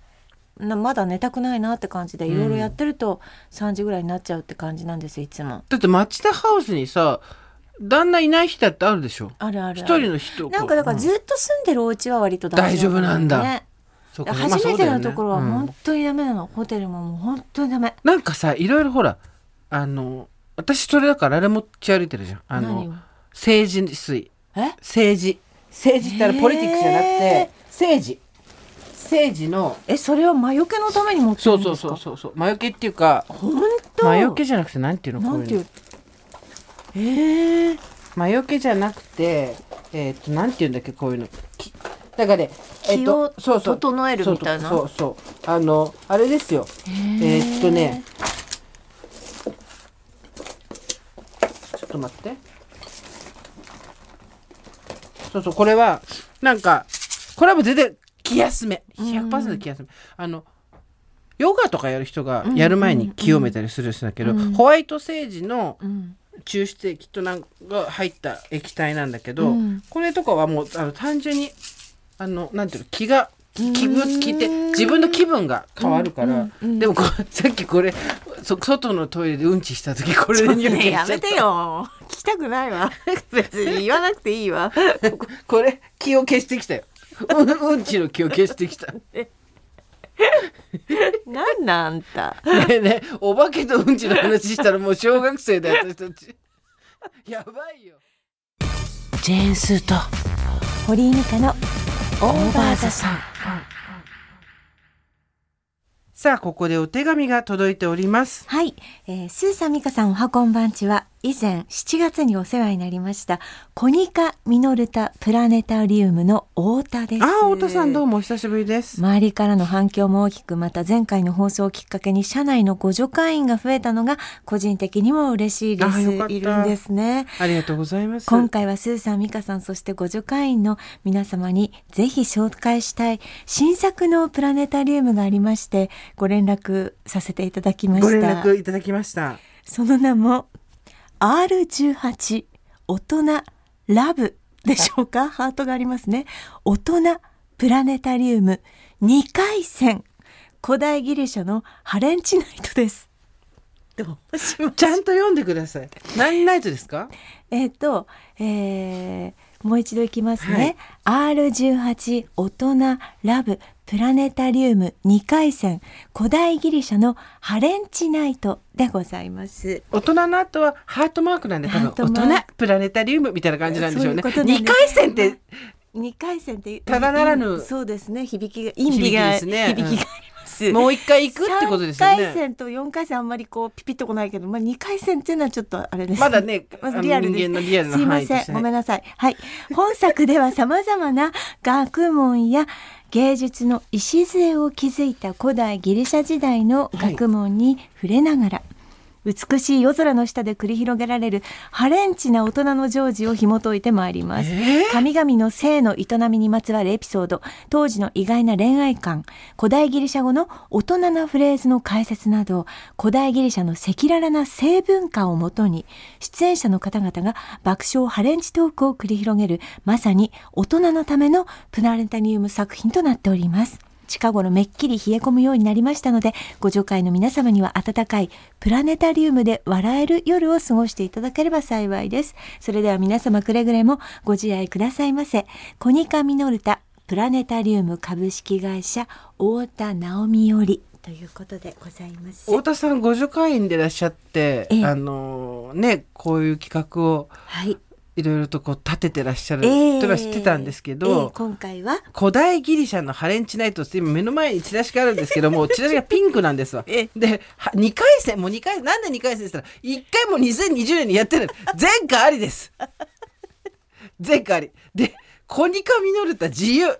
なまだ寝たくないなって感じでいろいろやってると3時ぐらいになっちゃうって感じなんですいつも。だって町田ハウスにさ旦那いない日だってあるでしょ？あるあるある。一人の人なんかだからうんずっと住んでるお家は割と大丈夫なんだ。ね。そうか初めてのところはまあそうだよね。うん。本当にダメなの、ホテルももう本当にダメ。なんかさいろいろほらあの私それだからあれ持ち歩いてるじゃん。あ何を？の政治水。え？政治。政治ってあれポリティックじゃなくて政治。政治のえそれは魔除けのために持ってそうるんですか？そうそうそうそう魔除けっていうか本当？魔除けじゃなくてなんていうの？こなんていう？えー、魔除けじゃなくてえっ、となんていうんだっけこういうの。きだからねえっ、気をとそうそう。整えるみたいな？そうそうそう。あのあれですよ。えーっとねちょっと待って。そうそうこれはなんかこれはもう全然気休め。100%気休め、あのヨガとかやる人がやる前に清めたりするんだけど、ホワイトセージのうん。抽出液となんかが入った液体なんだけど、うん。これとかはもうあの単純にあのなんていうの気が気分気って自分の気分が変わるから、でもさっきこれそ外のトイレでうんちした時これで入ねえやめてよ聞きたくないわ別に言わなくていいわこれ気を消してきたようんうんちの気を消してきたねなんなんあんたえねえお化けとうんちの話したらもう小学生だよ私たちやばいよジェーンスーと堀井美香のーバーザさん。さあここでお手紙が届いております。はい、えー、スーさん美香さんおはこんばんちは以前7月にお世話になりましたコニカミノルタプラネタリウムの太田です。ああ太田さんどうもお久しぶりです。周りからの反響も大きくまた前回の放送をきっかけに社内のご助会員が増えたのが個人的にも嬉しいです。いるんですね。ありがとうございます。今回はスーさん、ミカさん、そしてご助会員の皆様にぜひ紹介したい新作のプラネタリウムがありまして、ご連絡させていただきました。ご連絡いただきました。その名も R18 大人ラブでしょうか？ハートがありますね。大人プラネタリウム2回戦。古代ギリシャのハレンチナイトです。どうしまちゃんと読んでください。何ナイトですか？えっ、と、えーもう一度いきますね。R18 大人ラブプラネタリウム2回戦古代ギリシャのハレンチナイトでございます。大人の後はハートマークなんで大人プラネタリウムみたいな感じなんでしょうね。そういうことなんです二回戦って2回戦ってただならぬそうですね。響きが意味が響きね。響きが。もう一回行くってことですよ3回ね戦と4回戦あんまりこうピピッとこないけど、まあ、2回戦っていうのはちょっとあれですまだねまずリアルです。のリアルなすいません。ごめんなさいはい。本作ではさまざまな学問や芸術の礎を築いた古代ギリシャ時代の学問に触れながら、美しい夜空の下で繰り広げられるハレンチな大人の常時を紐解いてまいります、えー？神々の性の営みにまつわるエピソード。当時の意外な恋愛観。古代ギリシャ語の大人なフレーズの解説など。古代ギリシャの赤裸々な性文化をもとに。出演者の方々が爆笑ハレンチトークを繰り広げる。まさに大人のためのプラネタニウム作品となっております近頃めっきり冷え込むようになりましたのでご助会の皆様には温かいプラネタリウムで笑える夜を過ごしていただければ幸いです。それでは皆様くれぐれもご自愛くださいませ。コニカミノルタプラネタリウム株式会社太田直美よりということでございます。太田さんご助会員でいらっしゃって、ええ。あのねこういう企画をはいいろいろとこう立ててらっしゃるええとは知ってたんですけえど、え今回は？古代ギリシャのハレンチナイトって今目の前にチラシがあるんですけども チラシがピンクなんですわ。えでは2回戦もう2回なんで2回戦って言ったら1回も2020年にやってる前回ありです。前回あり。でコニカミノルタ自由どう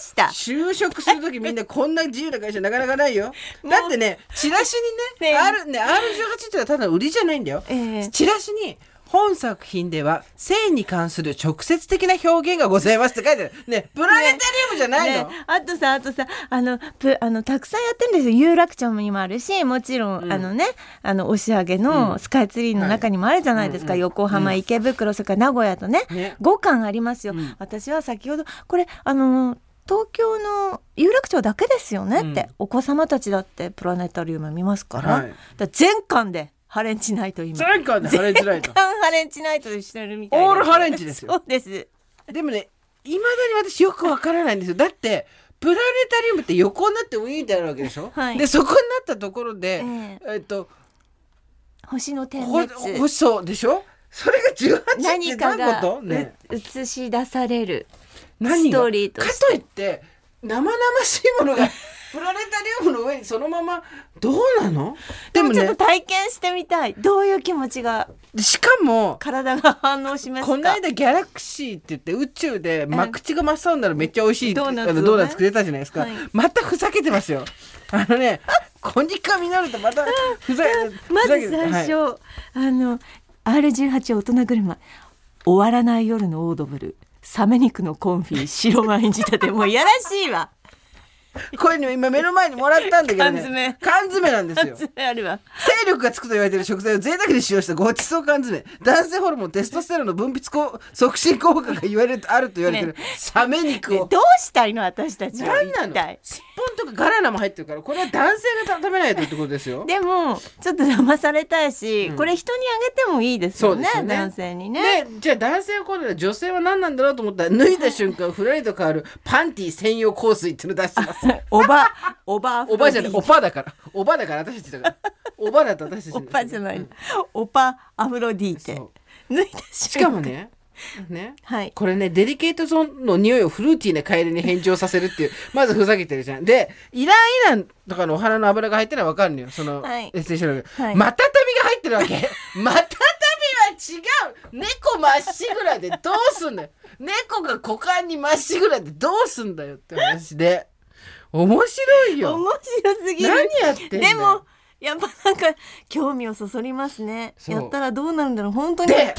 した？就職する時みんなこんな自由な会社なかなかないよ。だってねチラシにねね R ね R18 ってのはただの売りじゃないんだよ。ええチラシに本作品では性に関する直接的な表現がございますって書いてある。ねプラネタリウムじゃないの、ね、あとさあとさあのぷあのたくさんやってるんですよ。有楽町にもあるしもちろん、あのねあの押上のスカイツリーの中にもあるじゃないですか、横浜、池袋それから名古屋とねね。5館ありますよ、ん。私は先ほどこれあの東京の有楽町だけですよねって、うん。お子様たちだってプラネタリウム見ますから,、はい。だから全館でハレンチナイト今。前回でハレンチナイト全。館ハレンチナイトでしてるみたいな。オールハレンチですよ。そうです。でもねいまだに私よくわからないんですよ。だってプラネタリウムって横になってウィーンってあるわけでしょ、はい。でそこになったところで、ええ。っと星の点ほ滅。ほそうでしょ？それが18って何か何がこと？ね。う映し出される。何が？ストーリーとかして。といって生々しいものがプラネタリウムの上にそのままどうなの？でもちょっと体験してみたい。どういう気持ちが？しかも体が反応しますか？この間ギャラクシーって言って宇宙で真口が真っ青になるめっちゃ美味しいドーナツをね。ドーナツくれたじゃないですか、はい。またふざけてますよ。あのねコニカミノルタまたふざけて ず最初、はい。あの R18 大人車。終わらない夜のオードブル。サメ肉のコンフィ白ワイン仕立て。もういやらしいわ これね今目の前にもらったんだけどね。缶詰。缶詰なんですよ。あるわ。勢力がつくと言われている食材を贅沢に使用したごちそう缶詰。男性ホルモンテストステロンの分泌効促進効果が言われるあると言われている。ね。サメ肉を、ねどうしたいの私たちは何なの？すっぽんとかガラナも入ってるからこれは男性が食べないとってことですよ。でもちょっと騙されたいし、うん。これ人にあげてもいいですよねすよね。男性にね。でじゃあ男性はこれ女性は何なんだろうと思ったら脱いだ瞬間ふらりと変わるパンティ専用香水っていうの出してますおばおばおばあじゃないおおばだから。おばだから私たちだから。おばだって私たちおばじゃない、うん。おばアフロディーテしかもねね。はい。これねデリケートゾーンの匂いをフルーティーな香りに返上させるっていう。まずふざけてるじゃん。でイランイランとかのお花の油が入ってるのは分かるのよ。その、はい。エッセンシャル。が、はい。マタタビが入ってるわけ。マタタビは違う。猫まっしぐらでどうすんだよ。猫が股間にまっしぐらでどうすんだよって話で面白いよ。面白すぎる。何やってでもやっぱなんか興味をそそりますね。やったらどうなるんだろう。本当に。で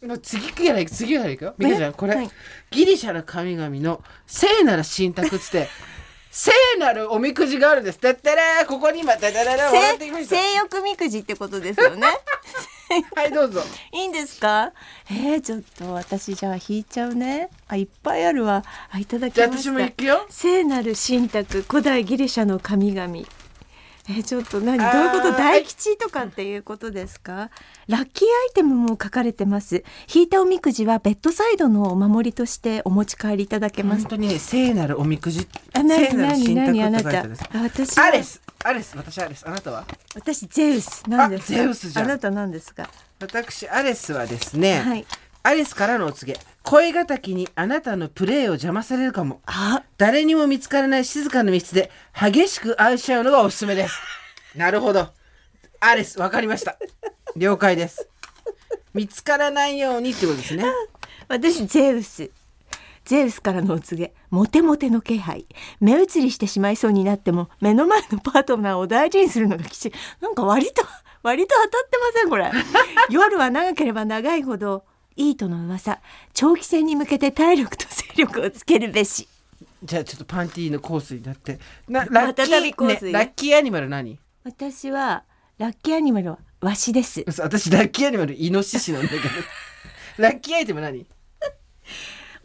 もう次からいく次からいくよミカちゃんこれ、はい。ギリシャの神々の聖なる神託っつって 聖なるおみくじがあるんです。てってれー。ここに今てってれー。もらってきま性した。性欲みくじってことですよねはいどうぞ。いいんですか？えー、ちょっと私じゃあ引いちゃうね。あいっぱいあるわ。あいただきじゃあ私も行くよ。聖なる神託古代ギリシャの神々えーちょっと何？どういうこと？大吉とかっていうことですか？ラッキーアイテムも書かれてます。引いたおみくじはベッドサイドのお守りとしてお持ち帰りいただけます。本当にね聖なるおみくじ？あ何聖なる何何あ神なたあるんですあ私は。アレス。アレス。私アレス。あなたは？私ゼウス。なんですゼウスじゃん。あなたなんですか？私アレスはですね、はいアレスからのお告げ。恋敵にあなたのプレーを邪魔されるかも。あ。誰にも見つからない静かな密室で激しく愛し合うのがおすすめです。なるほど。アレスわかりました。了解です。見つからないようにってことですね。私ゼウス。ゼウスからのお告げ。モテモテの気配。目移りしてしまいそうになっても目の前のパートナーを大事にするのが基地なんか割と割と当たってませんこれ。夜は長ければ長いほどいいとの噂長期戦に向けて体力と勢力をつけるべし。じゃあちょっとパンティーのコースになって。な またたびコースね、ラッキーアニマル何？私はラッキーアニマルはワシです。嘘私ラッキーアニマルイノシシなんだけど。ラッキーアイテム何？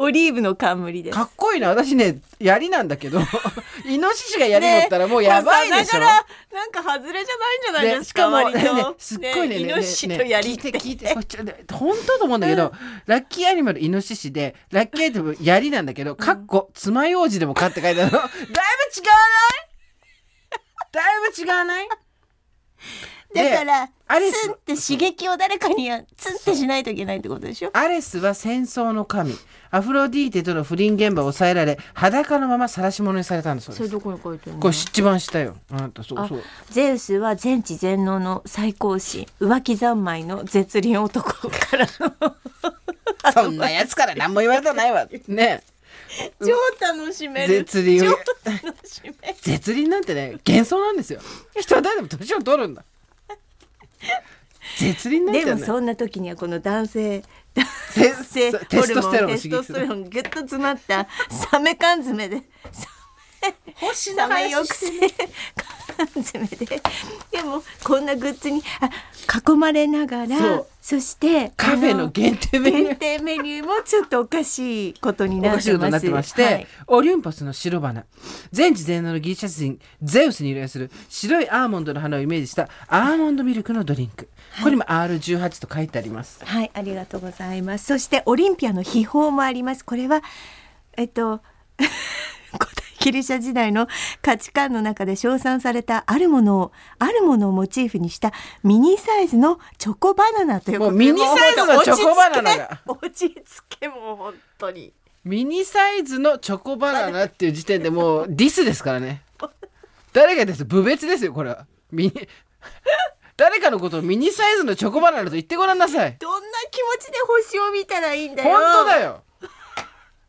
オリーブの冠です。かっこいいな。私ね槍なんだけど。イノシシが槍持ったらもうやばいでしょ、これさながらなんか外れじゃないんじゃないね、ですか、しかも、ねね、すっごいねイノシシと槍って、ね聞いて。本当だと思うんだけど、ラッキーアニマルイノシシでラッキーアイテム槍なんだけど、かっこ爪楊枝でもかって書いてあるの。だいぶ違わない？だいぶ違わない？だからアレスツンって刺激を誰かにやツンってしないといけないってことでしょ？アレスは戦争の神。アフロディーテとの不倫現場を抑えられ裸のまま晒し者にされたんだそうです。それどこに書いてるの？これ一番下よ。あなたそうあそう。ゼウスは全知全能の最高神浮気三昧の絶倫男からの。そんなやつから何も言われたないわ。ね。超楽しめる。絶倫。を超楽しめる。絶倫なんてね幻想なんですよ。人は誰でも年を取るんだ絶倫なんてでねもそんな時にはこの男性男テ性テストステストステロンギュッと詰まったサメ缶詰で星サメ抑制缶詰ででもこんなグッズにあ囲まれながらそしてカフェの限定メニュー。限定メニューもちょっとおかしいことにおなってます。かしいことになってまして、はい。オリュンポスの白花。全知全能のギリシャ人ゼウスに由来する白いアーモンドの花をイメージしたアーモンドミルクのドリンク。これにも R18 と書いてあります。はい、ありがとうございます。そしてオリンピアの秘宝もあります。これはえっと古代 ギリシャ時代の価値観の中で称賛されたあるものをあるものをモチーフにしたミニサイズのチョコバナナということで。もうミニサイズのチョコバナナが。落ち着け落ち着けもう本当に。ミニサイズのチョコバナナっていう時点でもうディスですからね。誰がです？部別ですよこれは。ミニ 誰かのことをミニサイズのチョコバナナと言ってごらんなさい。どんな気持ちで星を見たらいいんだよ。本当だよ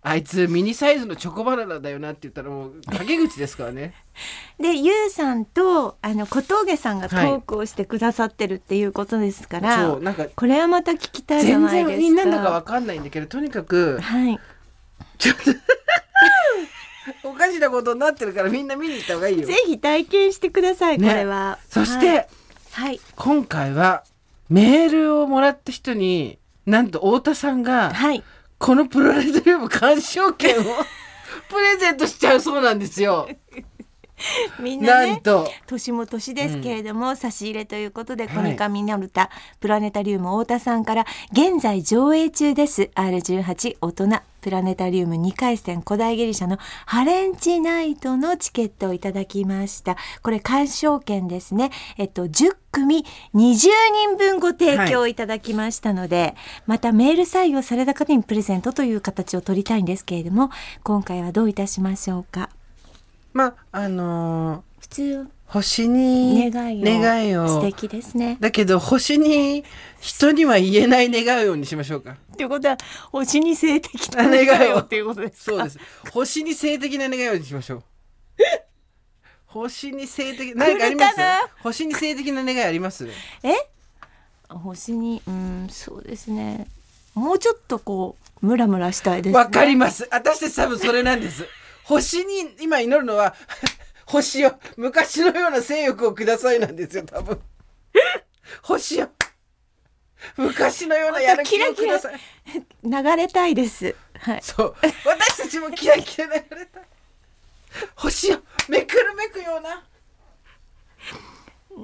あいつミニサイズのチョコバナナだよなって言ったらもう陰口ですからね。でゆうさんとあの小峠さんがトークをしてくださってるっていうことですから、そうなんかこれはまた聞きたいじゃ全ないですか。然みんなのかわかんないんだけどとにかくはい。ちょっと おかしなことになってるからみんな見に行った方がいいよ。ぜひ体験してください、ね。これは。そして、はい、はい。今回はメールをもらった人になんと太田さんがはいこのプロレスリウム鑑賞券を プレゼントしちゃうそうなんですよ。みんなねなんと。年も年ですけれども、差し入れということではい。コニカミナルタ、プラネタリウム太田さんから現在上映中です。R18 大人プラネタリウム2回戦古代ギリシャのハレンチナイトのチケットをいただきました。これ鑑賞券ですね。えっと10組20人分ご提供いただきましたので、またメール採用された方にプレゼントという形を取りたいんですけれども今回はどういたしましょうか？まああのー普通星に願いを願いを素敵ですねだけど星に人には言えない願いをにしましょうか。っていうことは星に性的な願いをっていうことですか？そうです。星に性的な願いをにしましょう。星に性的何かあります？星に性的な願いあります？え？星にうんそうですねもうちょっとこうムラムラしたいですねわかります。私たち多分それなんです。星に今祈るのは星よ昔のような性欲をくださいなんですよ多分。星よ昔のようなやる気をください。流れたいです。はい。そう。私たちもキラキラ流れたい。星をめくるめくような。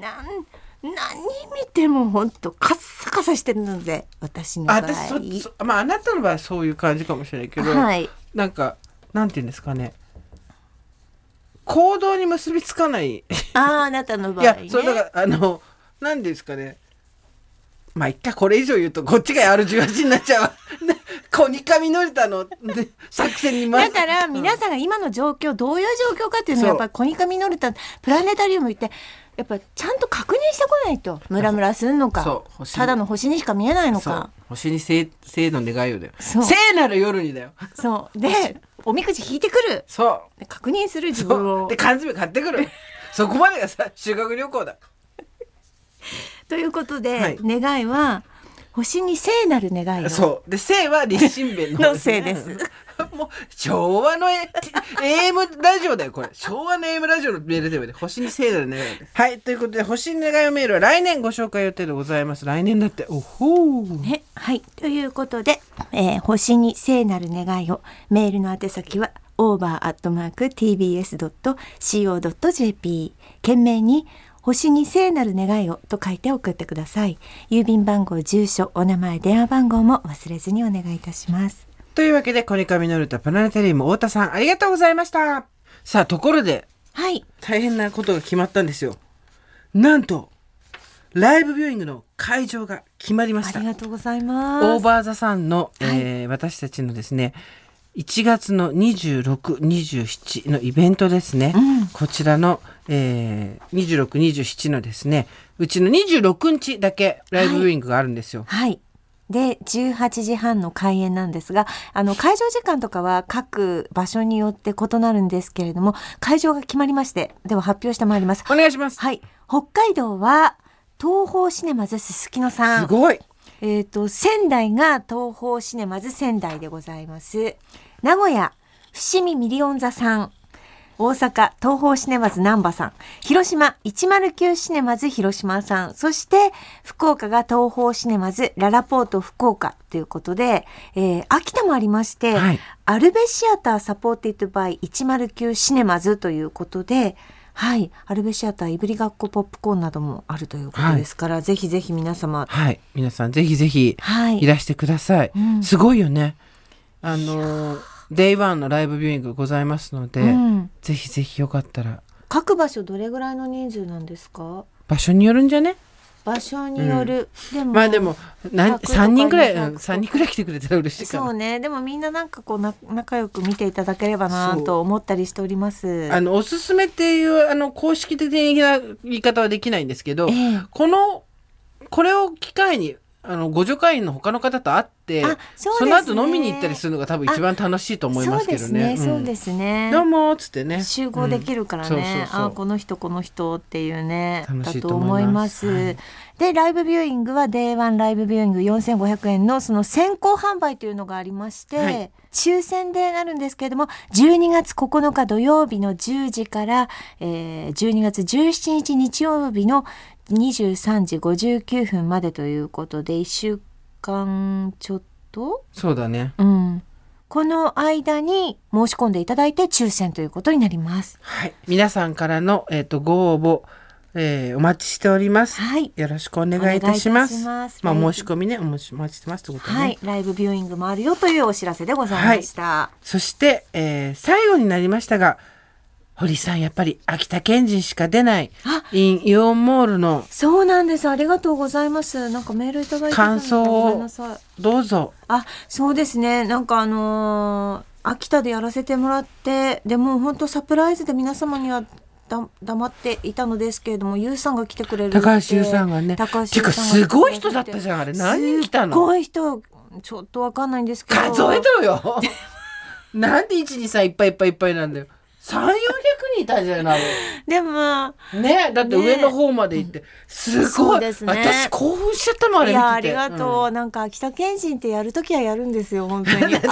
なん何見ても本当カッサカサしてるので私の場合。あ私そそまああなたの場合はそういう感じかもしれないけど、はい。なんかなんて言うんですかね行動に結びつかない。あああなたの場い合、ね、やそうだからあのなんですかね。まあ一回これ以上言うとこっちが R18 になっちゃう。わコニカミノリタの。ね作戦に回だから皆さんが今の状況どういう状況かっていうのをやっぱりコニカミノルタプラネタリウム行ってやっぱちゃんと確認してこないとムラムラすんのかただの星にしか見えないのか。星に聖聖の願いをだよ。そう。聖なる夜にだよ。そう。でおみくじ引いてくる。そう。で確認する自そ分を。うで缶詰買ってくる。そこまでがさ修学旅行だ。ということで、はい。願いは星に聖なる願いを。そう。で聖は立身弁のの聖です もう昭和の A- AM ラジオだよこれ昭和の AM ラジオのメールでもね星に聖なる願いですはいということで星に願いをメールは来年ご紹介予定でございます来年だっておほーね、はい。ということで、えー星に聖なる願いを、メールの宛先は、over.tbs.co.jp、懸命に、星に聖なる願いをと書いて送ってください。郵便番号、住所、お名前、電話番号も忘れずにお願いいたします。というわけでコニカミノルタプラネタリウム太田さんありがとうございました。さあところではい。大変なことが決まったんですよ。なんとライブビューイングの会場が決まりました。ありがとうございます。オーバーザさんの、えー私たちのですね1月の2627のイベントですね、うん。こちらの、えー、2627のですねうちの26日だけライブビューイングがあるんですよ、はい。で、18時半の開演なんですが、あの、会場時間とかは各場所によって異なるんですけれども、会場が決まりまして、では発表してまいります。お願いします、はい。北海道は、 TOHOシネマズすすきのさん。すごいえっ、と、仙台が TOHOシネマズ仙台でございます。名古屋、伏見ミリオン座さん。大阪、 TOHOシネマズなんばさん。広島、109シネマズ広島さん。そして、福岡が TOHOシネマズららぽーと福岡。ということで、えー秋田もありまして、はい。アルヴェシアター supported by 109シネマズということで、はい、アルヴェシアターいぶりがっこポップコーンなどもあるということですから、ぜひぜひ皆様、はい。皆さんぜひぜひはい。いらしてください、うん。すごいよね。あのー Day One のライブビューイングございますので、うん。ぜひぜひよかったら。各場所どれぐらいの人数なんですか？場所によるんじゃね？場所による、でもまあでもなん100とか3人くらい、200うん、3人くらい来てくれたら嬉しいそうね。でもみんななんかこうな仲良く見ていただければなと思ったりしております。あのおすすめっていうあの公式的な言い方はできないんですけど、ええ。このこれを機会にあの互助会員の他の方と会ってあそね。の後飲みに行ったりするのが多分一番楽しいと思いますけどね。そうですね、そうですね。どうもっつってね。集合できるからね、うん。そうそうそう。あこの人この人っていうね楽しいだとと思います。す。はい。でライブビューイングは Day1 ライブビューイング4500円のその先行販売というのがありまして、はい。抽選でなるんですけれども12月9日土曜日の10時から、えー、12月17日日曜日の23時59分までということで1週間ちょっと？そうだね。うん、この間に申し込んでいただいて抽選ということになります。はい。皆さんからの、えっとご応募、えーお待ちしております。はい。よろしくお願いいたします。ますまあ申し込みね、お待ちしてますってことね。はい、ライブビューイングもあるよというお知らせでございました。そして、えー最後になりましたが、堀さんやっぱり秋田県人しか出ないあ、インイオンモールのそうなんです。ありがとうございます。なんかメールいただいて感想を。どうぞ。あ、そうですね。なんかあのー秋田でやらせてもらって、でも本当サプライズで皆様にはだ黙っていたのですけれども、ゆうさんが来てくれる高橋優さんがね。高橋てか優さんがすごい人だったじゃんあれ。何人来たすの？ごい人、ちょっとわかんないんですけど。数えてろよ。なんで一二三いっぱいいっぱいいっぱいなんだよ。三四百人いたじゃない。でも、ねだって上の方まで行って、すそごい、うですね。私興奮しちゃったもんあれい見てて。やありがとう、なんか秋田県人ってやるときはやるんですよ本当に。だっ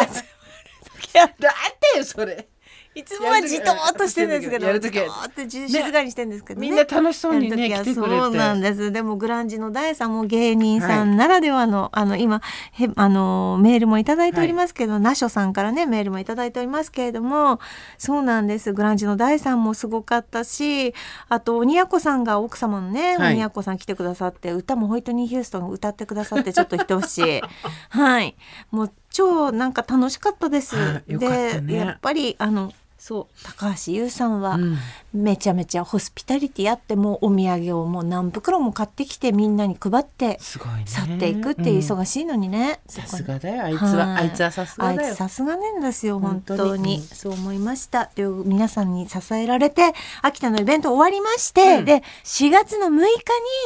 てよそれいつもはじとーっとしてるんですけどやるときじとーってじ静かにしてるんですけどね。みんな楽しそうにね来てくれて。そうなんです。でもグランジの大さんも芸人さんならではの、あの今へあのメールもいただいておりますけど、ナショさんからねメールもいただいておりますけれどもそうなんです。グランジの大さんもすごかったしあと鬼奴さんが奥様のね、はい。鬼奴さん来てくださって歌もホイットニー・ヒューストン歌ってくださってちょっと一押し。はい。もう超なんか楽しかったです。はい。よかったね。でやっぱりあのそう。高橋優さんはうん。めちゃめちゃホスピタリティあってもうお土産をもう何袋も買ってきてみんなに配ってすごいね。去っていくっていううん。忙しいのにね、さすがだよ。あいつは、はい。あいつはさすがあいだよつさすがなんですよ本本当に。そう思いました。で皆さんに支えられて秋田のイベント終わりまして、うん。で4月の6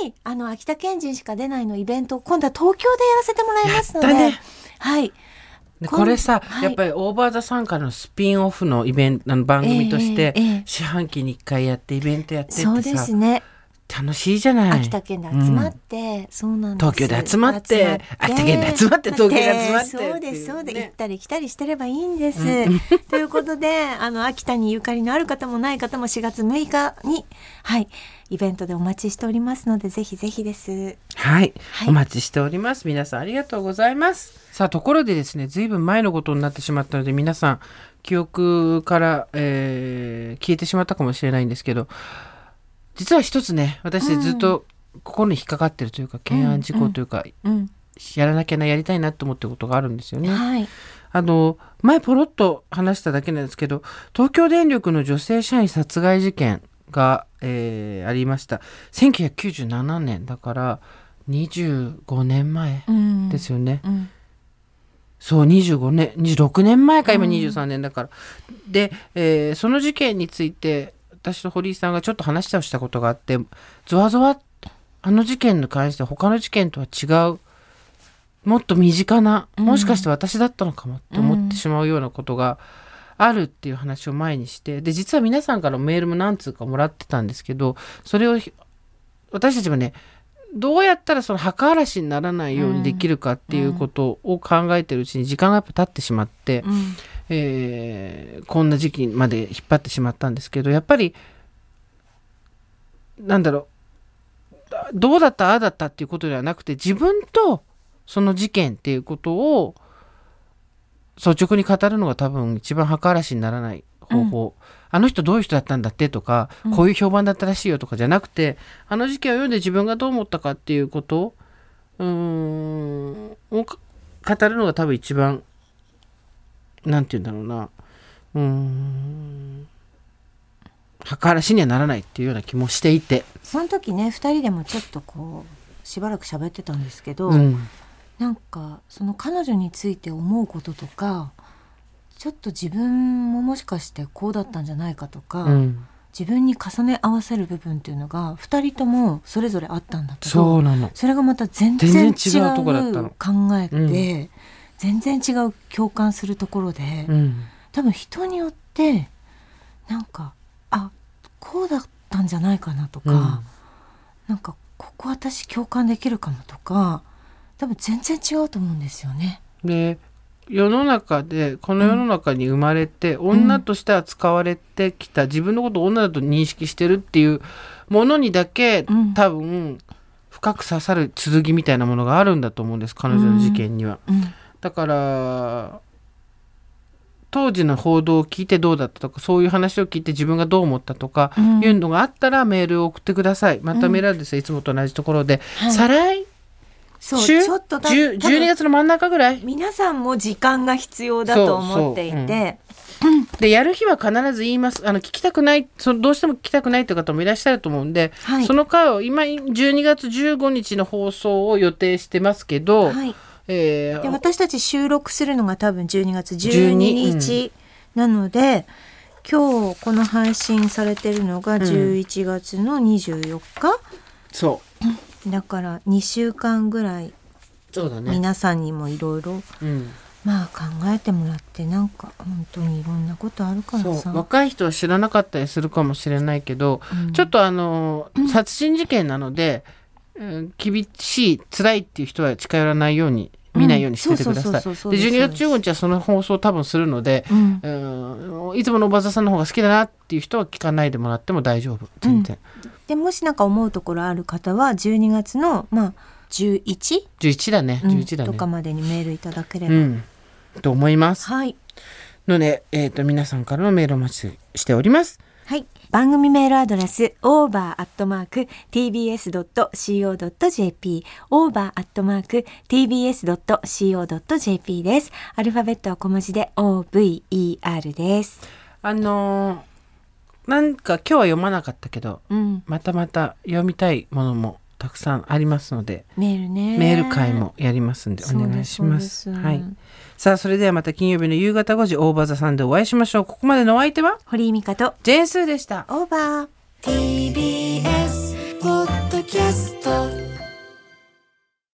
日にあの秋田県人しか出ないのイベントを今度は東京でやらせてもらいますので、はいでこれさ、はい。やっぱりオーバーザさんからのスピンオフのイベントあの番組として、ええええ四半期に1回やってイベントやってってさそうですね。楽しいじゃない。秋田県で集まって、そうなん東京で集まって秋田県で集まって東京で集まってそうですそうです、ね行ったり来たりしてればいいんです、ということであの秋田にゆかりのある方もない方も4月6日にはいイベントでお待ちしておりますのでぜひぜひです。はい、はい。お待ちしております。皆さんありがとうございます。さあところでですねずいぶん前のことになってしまったので皆さん記憶から、えー消えてしまったかもしれないんですけど実は一つね私ずっと心に引っかかってるというか懸案事項というか、うん。やらなきゃなやりたいなと思ってることがあるんですよね。はい。あの前ポロッと話しただけなんですけど東京電力の女性社員殺害事件が、えーありました。1997年だから25年前うん。ですよね、うん。そう25年26年前か今うん23年だから、で、えーその事件について私と堀井さんがちょっと話をしたことがあってゾワゾワあの事件に関して他の事件とは違うもっと身近なうんもしかして私だったのかもって思ってしまうようなことがあるっていう話を前にしてで実は皆さんからメールも何通かもらってたんですけどそれをひ私たちもねどうやったらその墓荒らしにならないようにできるかっていうことを考えてるうちに時間がやっぱ経ってしまって、うん。えーこんな時期まで引っ張ってしまったんですけどやっぱりなんだろうどうだったああだったっていうことではなくて自分とその事件っていうことを率直に語るのが多分一番墓荒らしにならない方法、あの人どういう人だったんだってとか、うん。こういう評判だったらしいよとかじゃなくてあの事件を読んで自分がどう思ったかっていうことうーんをか語るのが多分一番なんて言うんだろうな。うーん墓荒らしにはならないっていうような気もしていて、その時ね2人でもちょっとこうしばらく喋ってたんですけど、うんなんかその彼女について思うこととかちょっと自分ももしかしてこうだったんじゃないかとか、うん、自分に重ね合わせる部分っていうのが2人ともそれぞれあったんだけどそうなの。それがまた全然違う考えて、う全然違う共感するところで、うん。多分人によってなんかあこうだったんじゃないかなとか、うん。なんかここ私共感できるかもとか多分全然違うと思うんですよね。で世の中でこの世の中に生まれて、女として扱われてきた自分のことを女だと認識してるっていうものにだけ、うん。多分深く刺さる剣みたいなものがあるんだと思うんです彼女の事件には。うん。だから当時の報道を聞いてどうだったとかそういう話を聞いて自分がどう思ったとか、うん。いうのがあったらメールを送ってください。またメールアドレスはいつもと同じところで、はい。再来そう週？ちょっとた10多分12月の真ん中ぐらい？皆さんも時間が必要だと思っていて。でやる日は必ず言います。あの聞きたくないそのどうしても聞きたくないという方もいらっしゃると思うんで、はい。その回を今12月15日の放送を予定してますけど、はい、えーで私たち収録するのが多分12月12日なので、今日この配信されてるのが11月の24日、そだから2週間ぐらいうそうだね、皆さんにもいろいろうん、まあ考えてもらってなんか本当にいろんなことあるからそさう。若い人は知らなかったりするかもしれないけど、うん。ちょっとあの殺人事件なので、うん厳しい辛いっていう人は近寄らないように見ないようにしててください。でそう12月15日はその放送を多分するので、うん。うん。いつものおばざさんの方が好きだなっていう人は聞かないでもらっても大丈夫。全然、でもしなんか思うところある方は12月のまあ 11? 11だね。うん。11だね。とかまでにメールいただければ、うん。と思います。はい。ので、えー、と皆さんからのメールをお待ちしておりますはい。番組メールアドレス over.tbs.co.jp over.tbs.co.jp です。アルファベットは小文字で over です。あのーなんか今日は読まなかったけどうん。またまた読みたいものもたくさんありますのでメールね。メール会もやりますんでお願いします。はい。さあそれではまた金曜日の夕方5時オーバーザさんでお会いしましょう。ここまでのお相手は？堀井美香とジェーンスーでした。オーバー。TBS ポッドキャスト